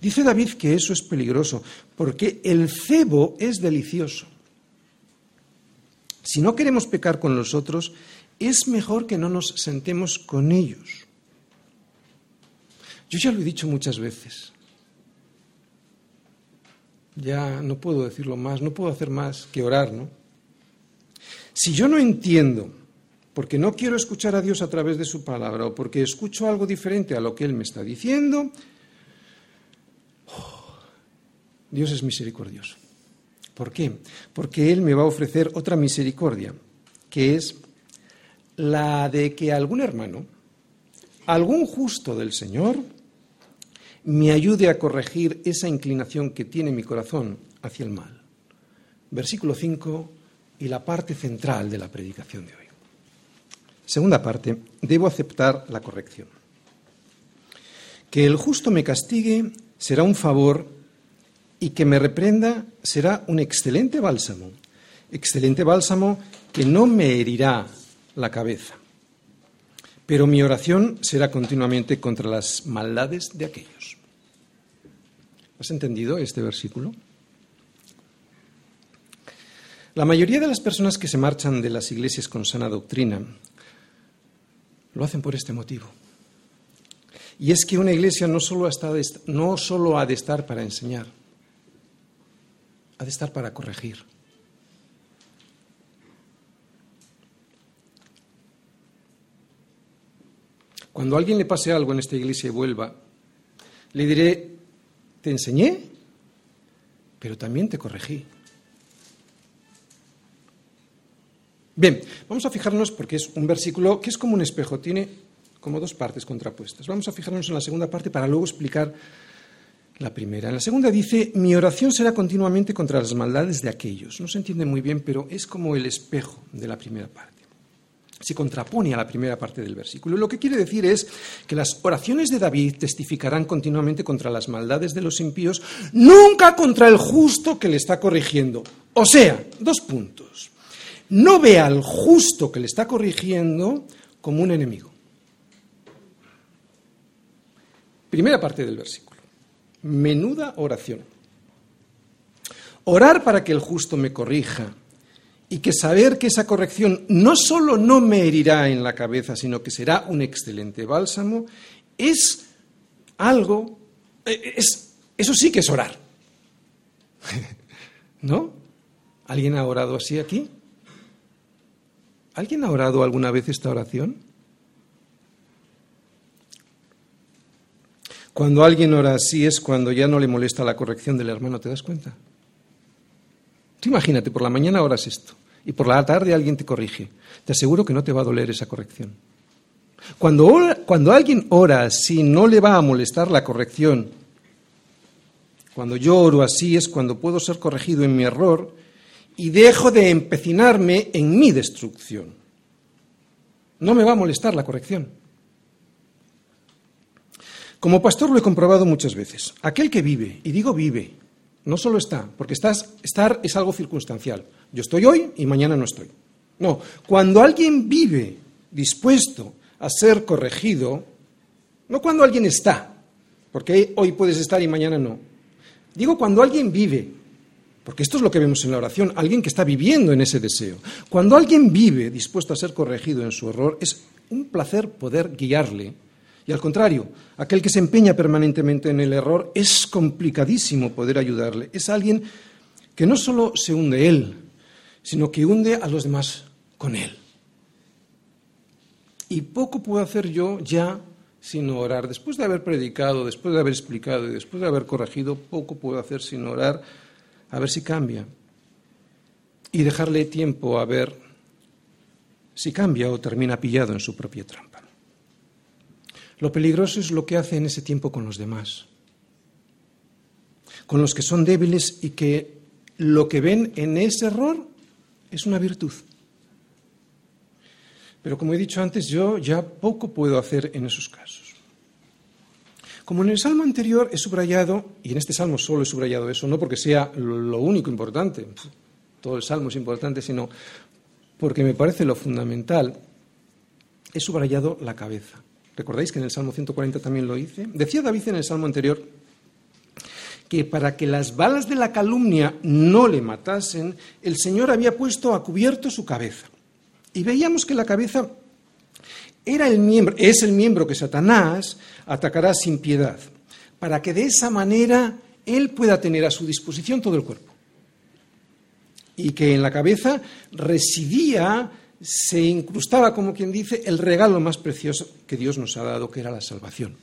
Dice David que eso es peligroso, porque el cebo es delicioso. Si no queremos pecar con los otros, es mejor que no nos sentemos con ellos. Yo ya lo he dicho muchas veces. Ya no puedo decirlo más, no puedo hacer más que orar, ¿no? Si yo no entiendo, porque no quiero escuchar a Dios a través de su palabra o porque escucho algo diferente a lo que Él me está diciendo, oh, Dios es misericordioso. ¿Por qué? Porque Él me va a ofrecer otra misericordia, que es la de que algún hermano, algún justo del Señor, me ayude a corregir esa inclinación que tiene mi corazón hacia el mal. Versículo 5 y la parte central de la predicación de hoy. Segunda parte, debo aceptar la corrección. Que el justo me castigue será un favor y que me reprenda será un excelente bálsamo. Excelente bálsamo que no me herirá la cabeza. Pero mi oración será continuamente contra las maldades de aquellos. ¿Has entendido este versículo? La mayoría de las personas que se marchan de las iglesias con sana doctrina lo hacen por este motivo. Y es que una iglesia no solo, no solo ha de estar para enseñar, ha de estar para corregir. Cuando a alguien le pase algo en esta iglesia y vuelva, le diré, te enseñé, pero también te corregí. Bien, vamos a fijarnos porque es un versículo que es como un espejo, tiene como dos partes contrapuestas. Vamos a fijarnos en la segunda parte para luego explicar la primera. En la segunda dice, mi oración será continuamente contra las maldades de aquellos. No se entiende muy bien, pero es como el espejo de la primera parte se contrapone a la primera parte del versículo. Lo que quiere decir es que las oraciones de David testificarán continuamente contra las maldades de los impíos, nunca contra el justo que le está corrigiendo. O sea, dos puntos. No ve al justo que le está corrigiendo como un enemigo. Primera parte del versículo. Menuda oración. Orar para que el justo me corrija y que saber que esa corrección no solo no me herirá en la cabeza, sino que será un excelente bálsamo, es algo, eh, es, eso sí que es orar. ¿No? ¿Alguien ha orado así aquí? ¿Alguien ha orado alguna vez esta oración? Cuando alguien ora así es cuando ya no le molesta la corrección del hermano, ¿te das cuenta? Tú imagínate, por la mañana oras esto y por la tarde alguien te corrige. Te aseguro que no te va a doler esa corrección. Cuando, cuando alguien ora así, no le va a molestar la corrección. Cuando yo oro así es cuando puedo ser corregido en mi error y dejo de empecinarme en mi destrucción. No me va a molestar la corrección. Como pastor lo he comprobado muchas veces. Aquel que vive, y digo vive, no solo está, porque estás, estar es algo circunstancial. Yo estoy hoy y mañana no estoy. No, cuando alguien vive dispuesto a ser corregido, no cuando alguien está, porque hoy puedes estar y mañana no. Digo cuando alguien vive, porque esto es lo que vemos en la oración, alguien que está viviendo en ese deseo. Cuando alguien vive dispuesto a ser corregido en su error, es un placer poder guiarle y al contrario, aquel que se empeña permanentemente en el error es complicadísimo poder ayudarle. Es alguien que no solo se hunde él, sino que hunde a los demás con él. Y poco puedo hacer yo ya sino orar. Después de haber predicado, después de haber explicado y después de haber corregido, poco puedo hacer sino orar a ver si cambia. Y dejarle tiempo a ver si cambia o termina pillado en su propia trampa. Lo peligroso es lo que hace en ese tiempo con los demás, con los que son débiles y que lo que ven en ese error es una virtud. Pero como he dicho antes, yo ya poco puedo hacer en esos casos. Como en el salmo anterior he subrayado, y en este salmo solo he subrayado eso, no porque sea lo único importante, todo el salmo es importante, sino porque me parece lo fundamental, he subrayado la cabeza. ¿Recordáis que en el Salmo 140 también lo hice? Decía David en el Salmo anterior, que para que las balas de la calumnia no le matasen, el Señor había puesto a cubierto su cabeza. Y veíamos que la cabeza era el miembro, es el miembro que Satanás atacará sin piedad, para que de esa manera él pueda tener a su disposición todo el cuerpo. Y que en la cabeza residía, se incrustaba, como quien dice, el regalo más precioso que Dios nos ha dado, que era la salvación.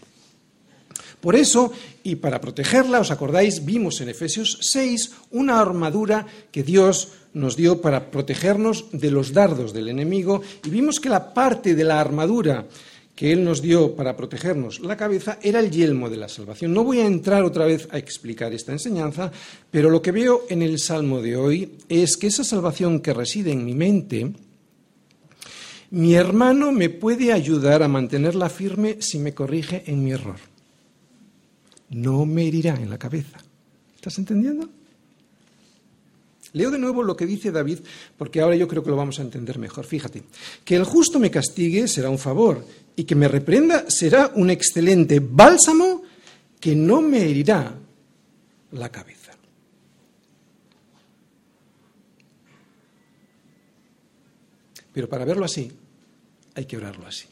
Por eso, y para protegerla, os acordáis, vimos en Efesios 6 una armadura que Dios nos dio para protegernos de los dardos del enemigo y vimos que la parte de la armadura que Él nos dio para protegernos la cabeza era el yelmo de la salvación. No voy a entrar otra vez a explicar esta enseñanza, pero lo que veo en el Salmo de hoy es que esa salvación que reside en mi mente, mi hermano me puede ayudar a mantenerla firme si me corrige en mi error no me herirá en la cabeza. ¿Estás entendiendo? Leo de nuevo lo que dice David, porque ahora yo creo que lo vamos a entender mejor. Fíjate, que el justo me castigue será un favor, y que me reprenda será un excelente bálsamo que no me herirá la cabeza. Pero para verlo así, hay que orarlo así.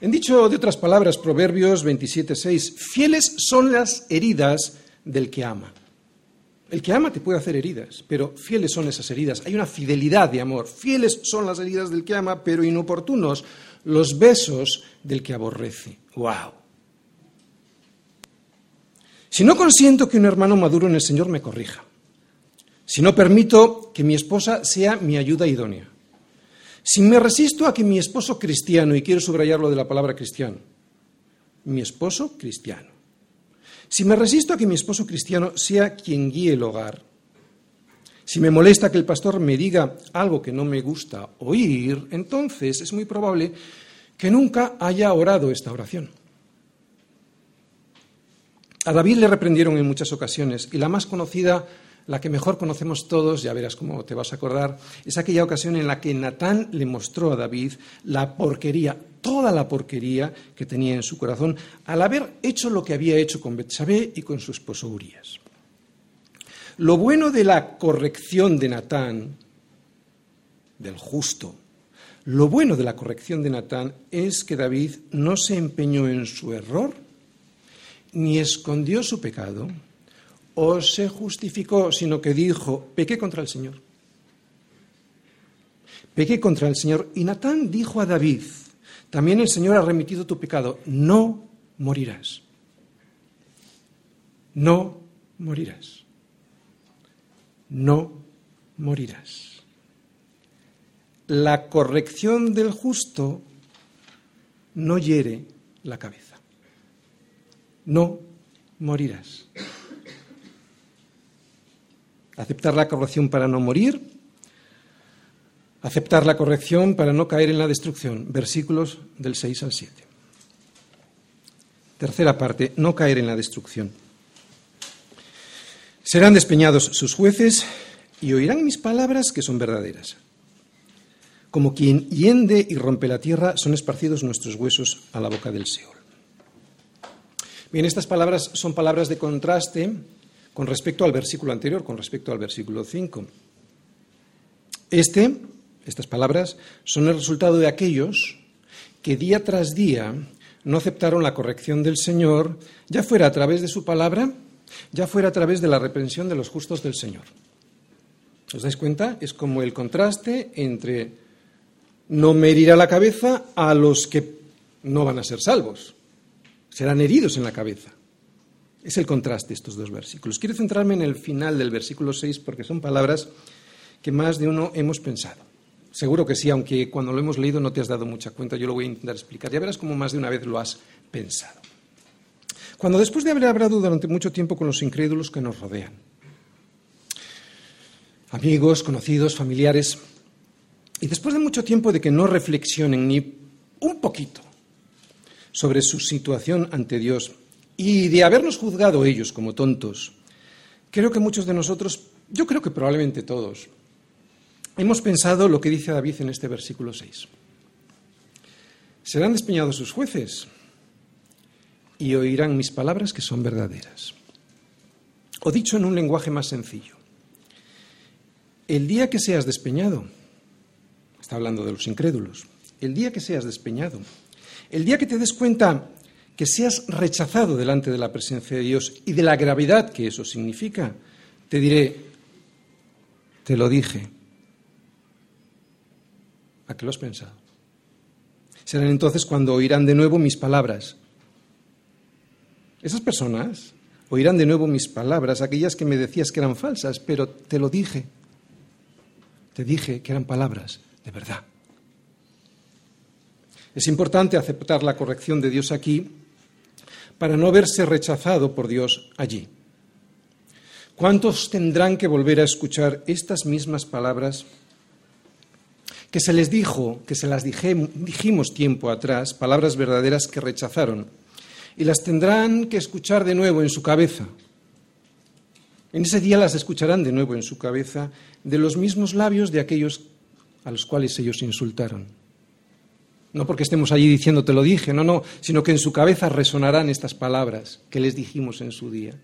En dicho de otras palabras, Proverbios 27.6, fieles son las heridas del que ama. El que ama te puede hacer heridas, pero fieles son esas heridas. Hay una fidelidad de amor. Fieles son las heridas del que ama, pero inoportunos los besos del que aborrece. ¡Wow! Si no consiento que un hermano maduro en el Señor me corrija, si no permito que mi esposa sea mi ayuda idónea, si me resisto a que mi esposo cristiano, y quiero subrayarlo de la palabra cristiano, mi esposo cristiano, si me resisto a que mi esposo cristiano sea quien guíe el hogar, si me molesta que el pastor me diga algo que no me gusta oír, entonces es muy probable que nunca haya orado esta oración. A David le reprendieron en muchas ocasiones y la más conocida la que mejor conocemos todos, ya verás cómo te vas a acordar, es aquella ocasión en la que Natán le mostró a David la porquería, toda la porquería que tenía en su corazón al haber hecho lo que había hecho con Betsabé y con su esposo Urias. Lo bueno de la corrección de Natán, del justo, lo bueno de la corrección de Natán es que David no se empeñó en su error ni escondió su pecado, o se justificó, sino que dijo, pequé contra el Señor. Pequé contra el Señor. Y Natán dijo a David, también el Señor ha remitido tu pecado, no morirás. No morirás. No morirás. La corrección del justo no hiere la cabeza. No morirás aceptar la corrección para no morir, aceptar la corrección para no caer en la destrucción. Versículos del 6 al 7. Tercera parte, no caer en la destrucción. Serán despeñados sus jueces y oirán mis palabras que son verdaderas. Como quien hiende y rompe la tierra, son esparcidos nuestros huesos a la boca del Seol. Bien, estas palabras son palabras de contraste con respecto al versículo anterior, con respecto al versículo 5. Este, estas palabras, son el resultado de aquellos que día tras día no aceptaron la corrección del Señor, ya fuera a través de su palabra, ya fuera a través de la reprensión de los justos del Señor. ¿Os dais cuenta? Es como el contraste entre no me herirá la cabeza a los que no van a ser salvos. Serán heridos en la cabeza. Es el contraste estos dos versículos. Quiero centrarme en el final del versículo 6 porque son palabras que más de uno hemos pensado. Seguro que sí, aunque cuando lo hemos leído no te has dado mucha cuenta, yo lo voy a intentar explicar. Ya verás cómo más de una vez lo has pensado. Cuando después de haber hablado durante mucho tiempo con los incrédulos que nos rodean, amigos, conocidos, familiares, y después de mucho tiempo de que no reflexionen ni un poquito sobre su situación ante Dios, y de habernos juzgado ellos como tontos, creo que muchos de nosotros, yo creo que probablemente todos, hemos pensado lo que dice David en este versículo 6. Serán despeñados sus jueces y oirán mis palabras que son verdaderas. O dicho en un lenguaje más sencillo, el día que seas despeñado, está hablando de los incrédulos, el día que seas despeñado, el día que te des cuenta que seas rechazado delante de la presencia de Dios y de la gravedad que eso significa, te diré, te lo dije. ¿A qué lo has pensado? Serán entonces cuando oirán de nuevo mis palabras. Esas personas oirán de nuevo mis palabras, aquellas que me decías que eran falsas, pero te lo dije. Te dije que eran palabras de verdad. Es importante aceptar la corrección de Dios aquí para no verse rechazado por Dios allí. ¿Cuántos tendrán que volver a escuchar estas mismas palabras que se les dijo, que se las dijimos tiempo atrás, palabras verdaderas que rechazaron, y las tendrán que escuchar de nuevo en su cabeza. En ese día las escucharán de nuevo en su cabeza de los mismos labios de aquellos a los cuales ellos insultaron. No porque estemos allí diciendo te lo dije, no, no, sino que en su cabeza resonarán estas palabras que les dijimos en su día.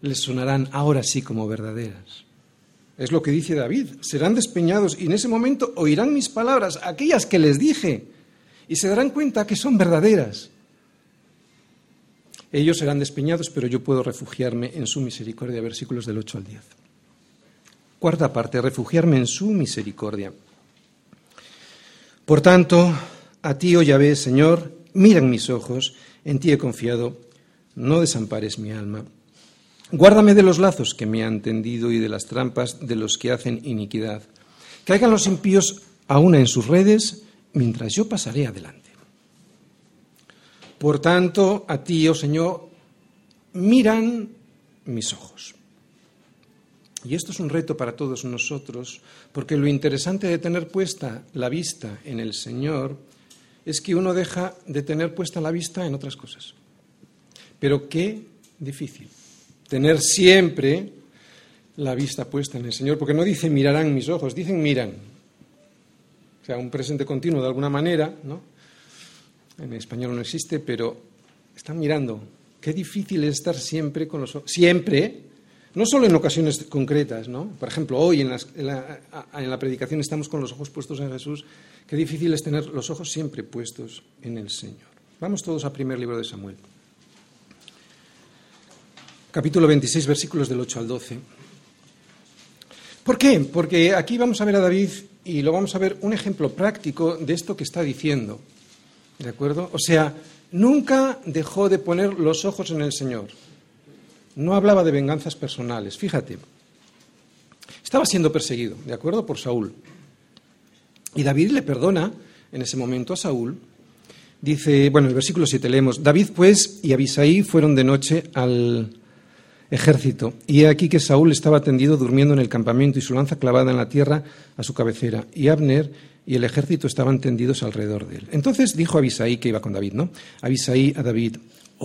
Les sonarán ahora sí como verdaderas. Es lo que dice David. Serán despeñados y en ese momento oirán mis palabras, aquellas que les dije, y se darán cuenta que son verdaderas. Ellos serán despeñados, pero yo puedo refugiarme en su misericordia. Versículos del 8 al 10. Cuarta parte, refugiarme en su misericordia. Por tanto, a ti, oh Yahvé, Señor, miran mis ojos, en ti he confiado, no desampares mi alma. Guárdame de los lazos que me han tendido y de las trampas de los que hacen iniquidad. Caigan los impíos a una en sus redes, mientras yo pasaré adelante. Por tanto, a ti, oh Señor, miran mis ojos. Y esto es un reto para todos nosotros, porque lo interesante de tener puesta la vista en el Señor es que uno deja de tener puesta la vista en otras cosas. Pero qué difícil tener siempre la vista puesta en el Señor, porque no dice mirarán mis ojos, dicen miran. O sea, un presente continuo de alguna manera, ¿no? En español no existe, pero están mirando. Qué difícil es estar siempre con los ojos, siempre, no solo en ocasiones concretas, ¿no? Por ejemplo, hoy en, la, en la predicación estamos con los ojos puestos en Jesús. Qué difícil es tener los ojos siempre puestos en el Señor. Vamos todos al primer libro de Samuel capítulo 26, versículos del 8 al 12. ¿Por qué? Porque aquí vamos a ver a David y lo vamos a ver un ejemplo práctico de esto que está diciendo. ¿De acuerdo? O sea, nunca dejó de poner los ojos en el Señor. No hablaba de venganzas personales. Fíjate, estaba siendo perseguido, ¿de acuerdo? Por Saúl. Y David le perdona en ese momento a Saúl. Dice, bueno, el versículo 7 leemos, David pues y Abisaí fueron de noche al, ejército. Y he aquí que Saúl estaba tendido durmiendo en el campamento y su lanza clavada en la tierra a su cabecera. Y Abner y el ejército estaban tendidos alrededor de él. Entonces dijo Abisaí, que iba con David, ¿no? Abisaí a David,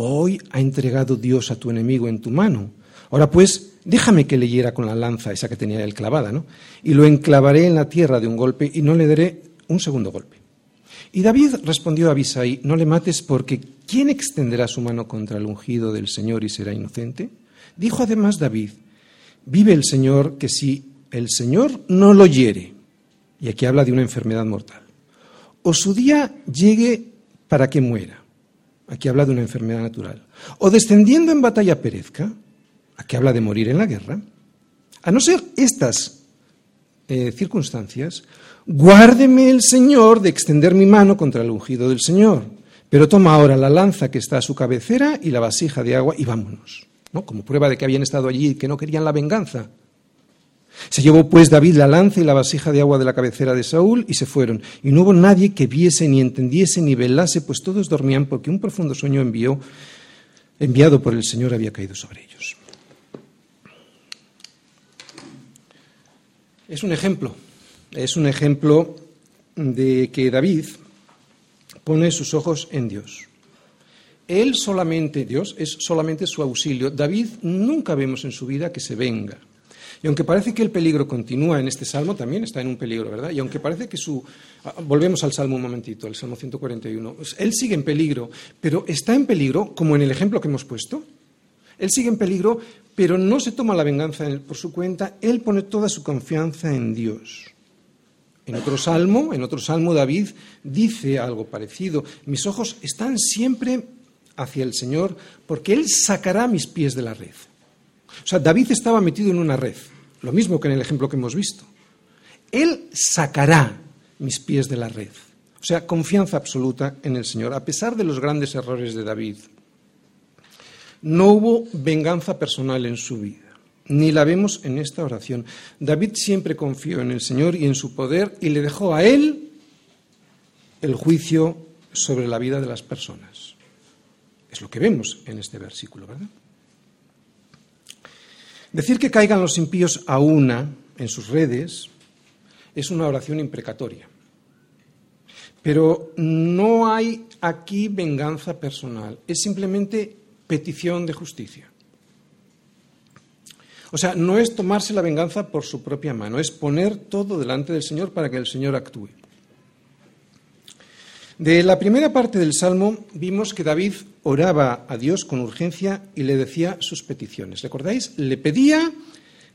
hoy ha entregado Dios a tu enemigo en tu mano. Ahora pues, déjame que le hiera con la lanza, esa que tenía él clavada, ¿no? Y lo enclavaré en la tierra de un golpe y no le daré un segundo golpe. Y David respondió a Abisaí, no le mates porque ¿quién extenderá su mano contra el ungido del Señor y será inocente? Dijo además David, vive el Señor que si el Señor no lo hiere, y aquí habla de una enfermedad mortal, o su día llegue para que muera, aquí habla de una enfermedad natural, o descendiendo en batalla perezca, aquí habla de morir en la guerra, a no ser estas eh, circunstancias, guárdeme el Señor de extender mi mano contra el ungido del Señor, pero toma ahora la lanza que está a su cabecera y la vasija de agua y vámonos como prueba de que habían estado allí y que no querían la venganza. Se llevó pues David la lanza y la vasija de agua de la cabecera de Saúl y se fueron. Y no hubo nadie que viese, ni entendiese, ni velase, pues todos dormían porque un profundo sueño envió, enviado por el Señor había caído sobre ellos. Es un ejemplo, es un ejemplo de que David pone sus ojos en Dios. Él solamente, Dios, es solamente su auxilio. David nunca vemos en su vida que se venga. Y aunque parece que el peligro continúa en este salmo, también está en un peligro, ¿verdad? Y aunque parece que su... Ah, volvemos al salmo un momentito, al salmo 141. Él sigue en peligro, pero está en peligro como en el ejemplo que hemos puesto. Él sigue en peligro, pero no se toma la venganza por su cuenta, él pone toda su confianza en Dios. En otro salmo, en otro salmo David dice algo parecido, mis ojos están siempre hacia el Señor porque él sacará mis pies de la red. O sea, David estaba metido en una red, lo mismo que en el ejemplo que hemos visto. Él sacará mis pies de la red. O sea, confianza absoluta en el Señor, a pesar de los grandes errores de David. No hubo venganza personal en su vida, ni la vemos en esta oración. David siempre confió en el Señor y en su poder y le dejó a él el juicio sobre la vida de las personas. Es lo que vemos en este versículo, ¿verdad? Decir que caigan los impíos a una en sus redes es una oración imprecatoria. Pero no hay aquí venganza personal, es simplemente petición de justicia. O sea, no es tomarse la venganza por su propia mano, es poner todo delante del Señor para que el Señor actúe. De la primera parte del Salmo vimos que David oraba a Dios con urgencia y le decía sus peticiones. ¿Recordáis? Le pedía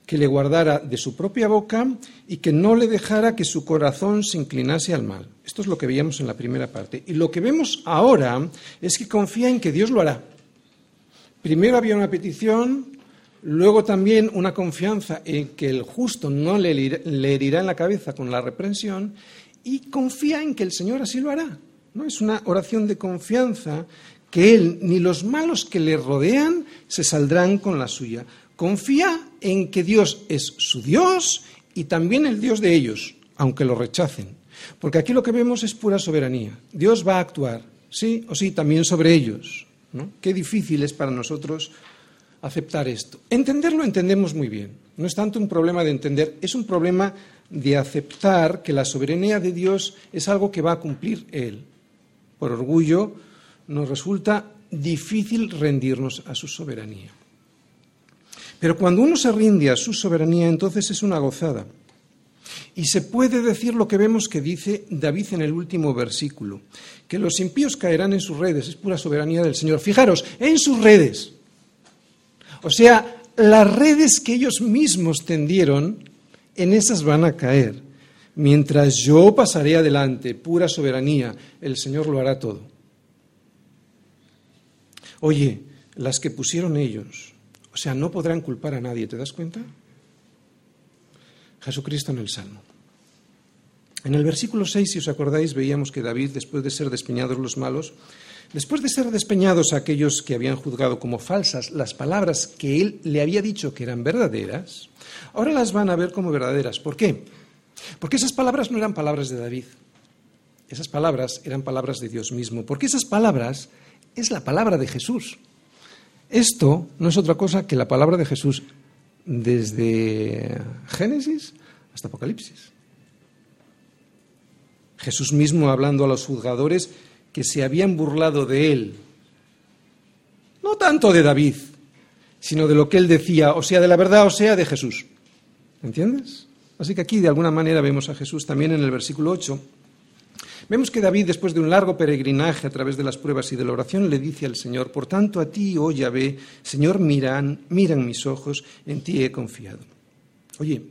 que le guardara de su propia boca y que no le dejara que su corazón se inclinase al mal. Esto es lo que veíamos en la primera parte. Y lo que vemos ahora es que confía en que Dios lo hará. Primero había una petición, luego también una confianza en que el justo no le, herirá en la cabeza con la reprensión y confía en que el Señor así lo hará. ¿No? Es una oración de confianza que él ni los malos que le rodean se saldrán con la suya. Confía en que Dios es su Dios y también el Dios de ellos, aunque lo rechacen. Porque aquí lo que vemos es pura soberanía. Dios va a actuar, sí o sí, también sobre ellos. Qué difícil es para nosotros aceptar esto. Entenderlo entendemos muy bien. No es tanto un problema de entender, es un problema de aceptar que la soberanía de Dios es algo que va a cumplir Él. Por orgullo nos resulta difícil rendirnos a su soberanía. Pero cuando uno se rinde a su soberanía, entonces es una gozada. Y se puede decir lo que vemos que dice David en el último versículo, que los impíos caerán en sus redes, es pura soberanía del Señor. Fijaros, en sus redes. O sea, las redes que ellos mismos tendieron, en esas van a caer. Mientras yo pasaré adelante, pura soberanía, el Señor lo hará todo. Oye, las que pusieron ellos, o sea, no podrán culpar a nadie, ¿te das cuenta? Jesucristo en el Salmo. En el versículo 6, si os acordáis, veíamos que David, después de ser despeñados los malos, después de ser despeñados aquellos que habían juzgado como falsas las palabras que él le había dicho que eran verdaderas, ahora las van a ver como verdaderas. ¿Por qué? Porque esas palabras no eran palabras de David. Esas palabras eran palabras de Dios mismo. Porque esas palabras es la palabra de Jesús. Esto no es otra cosa que la palabra de Jesús desde Génesis hasta Apocalipsis. Jesús mismo hablando a los juzgadores que se habían burlado de él, no tanto de David, sino de lo que él decía, o sea, de la verdad, o sea, de Jesús. ¿Entiendes? Así que aquí de alguna manera vemos a Jesús también en el versículo 8. Vemos que David, después de un largo peregrinaje a través de las pruebas y de la oración, le dice al Señor, por tanto a ti, oh Yahvé, Señor, miran, miran mis ojos, en ti he confiado. Oye,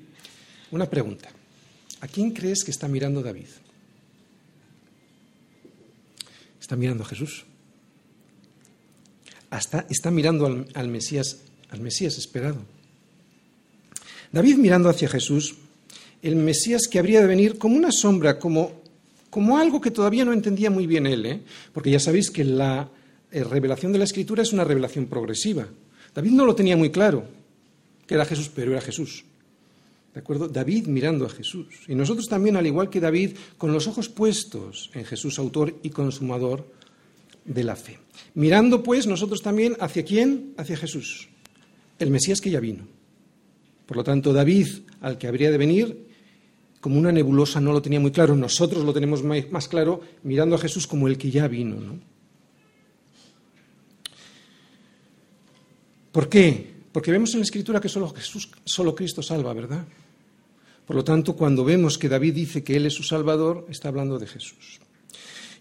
una pregunta. ¿A quién crees que está mirando David? Está mirando a Jesús. Hasta está mirando al, al Mesías, al Mesías esperado. David mirando hacia Jesús, el Mesías que habría de venir como una sombra, como como algo que todavía no entendía muy bien él, ¿eh? porque ya sabéis que la eh, revelación de la Escritura es una revelación progresiva. David no lo tenía muy claro, que era Jesús, pero era Jesús. ¿De acuerdo? David mirando a Jesús. Y nosotros también, al igual que David, con los ojos puestos en Jesús, autor y consumador de la fe. Mirando, pues, nosotros también hacia quién? Hacia Jesús, el Mesías que ya vino. Por lo tanto, David, al que habría de venir, como una nebulosa, no lo tenía muy claro. Nosotros lo tenemos más claro mirando a Jesús como el que ya vino. ¿no? ¿Por qué? Porque vemos en la Escritura que solo, Jesús, solo Cristo salva, ¿verdad? Por lo tanto, cuando vemos que David dice que Él es su Salvador, está hablando de Jesús.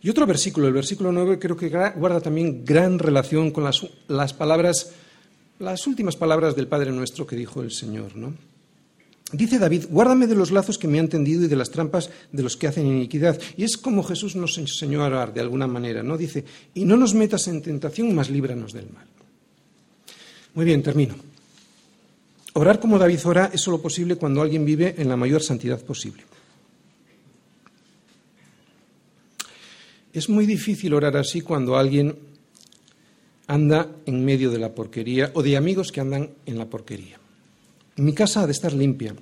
Y otro versículo, el versículo 9, creo que guarda también gran relación con las, las palabras las últimas palabras del Padre Nuestro que dijo el Señor, ¿no? Dice David, guárdame de los lazos que me han tendido y de las trampas de los que hacen iniquidad. Y es como Jesús nos enseñó a orar de alguna manera, ¿no? Dice, y no nos metas en tentación, mas líbranos del mal. Muy bien, termino. Orar como David ora es solo posible cuando alguien vive en la mayor santidad posible. Es muy difícil orar así cuando alguien anda en medio de la porquería o de amigos que andan en la porquería. Mi casa ha de estar limpia.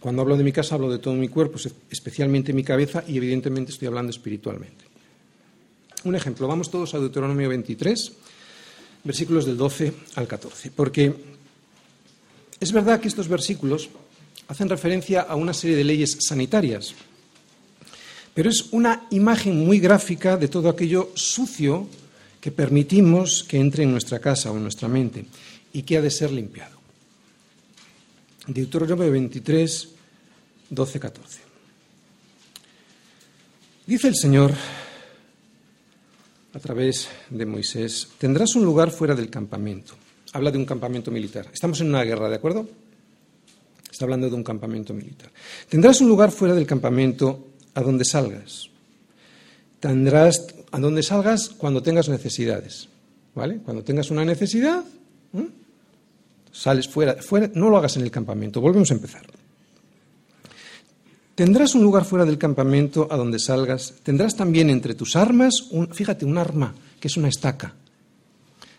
Cuando hablo de mi casa hablo de todo mi cuerpo, especialmente mi cabeza y evidentemente estoy hablando espiritualmente. Un ejemplo, vamos todos a Deuteronomio 23, versículos del 12 al 14, porque es verdad que estos versículos hacen referencia a una serie de leyes sanitarias, pero es una imagen muy gráfica de todo aquello sucio que permitimos que entre en nuestra casa o en nuestra mente y que ha de ser limpiado. Deuteronomio 23, 12, 14. Dice el Señor a través de Moisés, tendrás un lugar fuera del campamento. Habla de un campamento militar. Estamos en una guerra, ¿de acuerdo? Está hablando de un campamento militar. Tendrás un lugar fuera del campamento a donde salgas. Tendrás a donde salgas cuando tengas necesidades. ¿Vale? Cuando tengas una necesidad, sales fuera, fuera, no lo hagas en el campamento. Volvemos a empezar. Tendrás un lugar fuera del campamento a donde salgas. Tendrás también entre tus armas, un, fíjate, un arma, que es una estaca.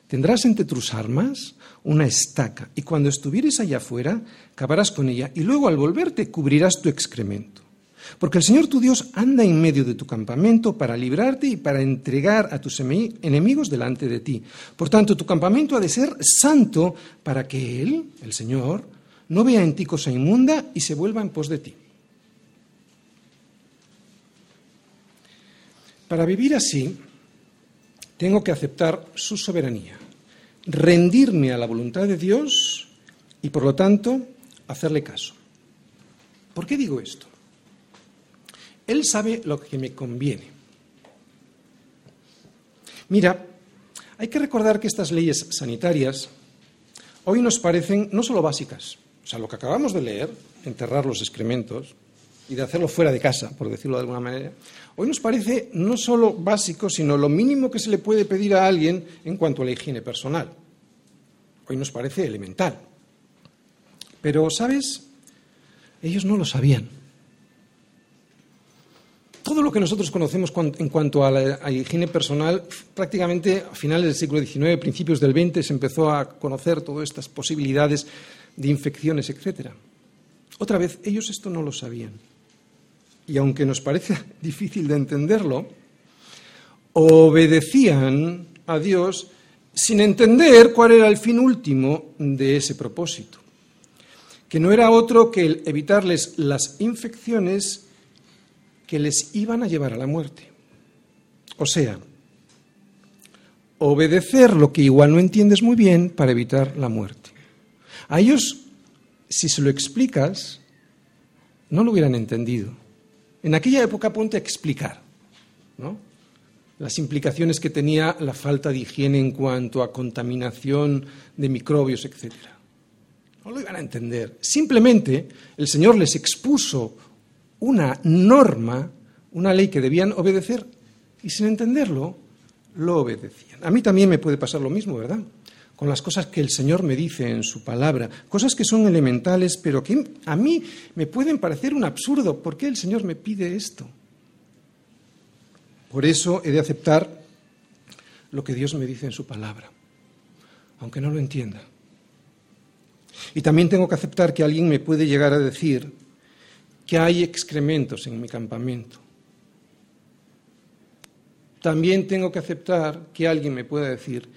Tendrás entre tus armas una estaca, y cuando estuvieres allá afuera, cavarás con ella, y luego al volverte cubrirás tu excremento. Porque el Señor tu Dios anda en medio de tu campamento para librarte y para entregar a tus enemigos delante de ti. Por tanto, tu campamento ha de ser santo para que Él, el Señor, no vea en ti cosa inmunda y se vuelva en pos de ti. Para vivir así, tengo que aceptar su soberanía, rendirme a la voluntad de Dios y, por lo tanto, hacerle caso. ¿Por qué digo esto? Él sabe lo que me conviene. Mira, hay que recordar que estas leyes sanitarias hoy nos parecen no solo básicas, o sea, lo que acabamos de leer, enterrar los excrementos y de hacerlo fuera de casa, por decirlo de alguna manera, hoy nos parece no solo básico, sino lo mínimo que se le puede pedir a alguien en cuanto a la higiene personal. Hoy nos parece elemental. Pero, ¿sabes? Ellos no lo sabían todo lo que nosotros conocemos en cuanto a la higiene personal, prácticamente a finales del siglo XIX, principios del XX, se empezó a conocer todas estas posibilidades de infecciones, etc. Otra vez, ellos esto no lo sabían. Y aunque nos parece difícil de entenderlo, obedecían a Dios sin entender cuál era el fin último de ese propósito, que no era otro que evitarles las infecciones que les iban a llevar a la muerte. O sea, obedecer lo que igual no entiendes muy bien para evitar la muerte. A ellos, si se lo explicas, no lo hubieran entendido. En aquella época ponte a explicar ¿no? las implicaciones que tenía la falta de higiene en cuanto a contaminación de microbios, etc. No lo iban a entender. Simplemente el Señor les expuso una norma, una ley que debían obedecer y sin entenderlo, lo obedecían. A mí también me puede pasar lo mismo, ¿verdad? Con las cosas que el Señor me dice en su palabra, cosas que son elementales, pero que a mí me pueden parecer un absurdo. ¿Por qué el Señor me pide esto? Por eso he de aceptar lo que Dios me dice en su palabra, aunque no lo entienda. Y también tengo que aceptar que alguien me puede llegar a decir, que hay excrementos en mi campamento. También tengo que aceptar que alguien me pueda decir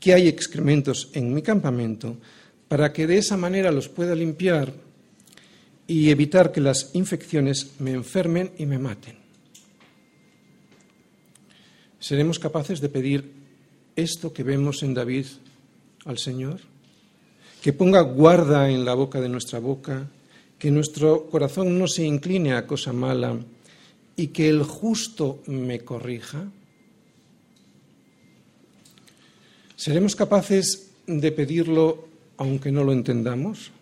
que hay excrementos en mi campamento para que de esa manera los pueda limpiar y evitar que las infecciones me enfermen y me maten. ¿Seremos capaces de pedir esto que vemos en David al Señor? Que ponga guarda en la boca de nuestra boca, que nuestro corazón no se incline a cosa mala y que el justo me corrija? ¿Seremos capaces de pedirlo aunque no lo entendamos?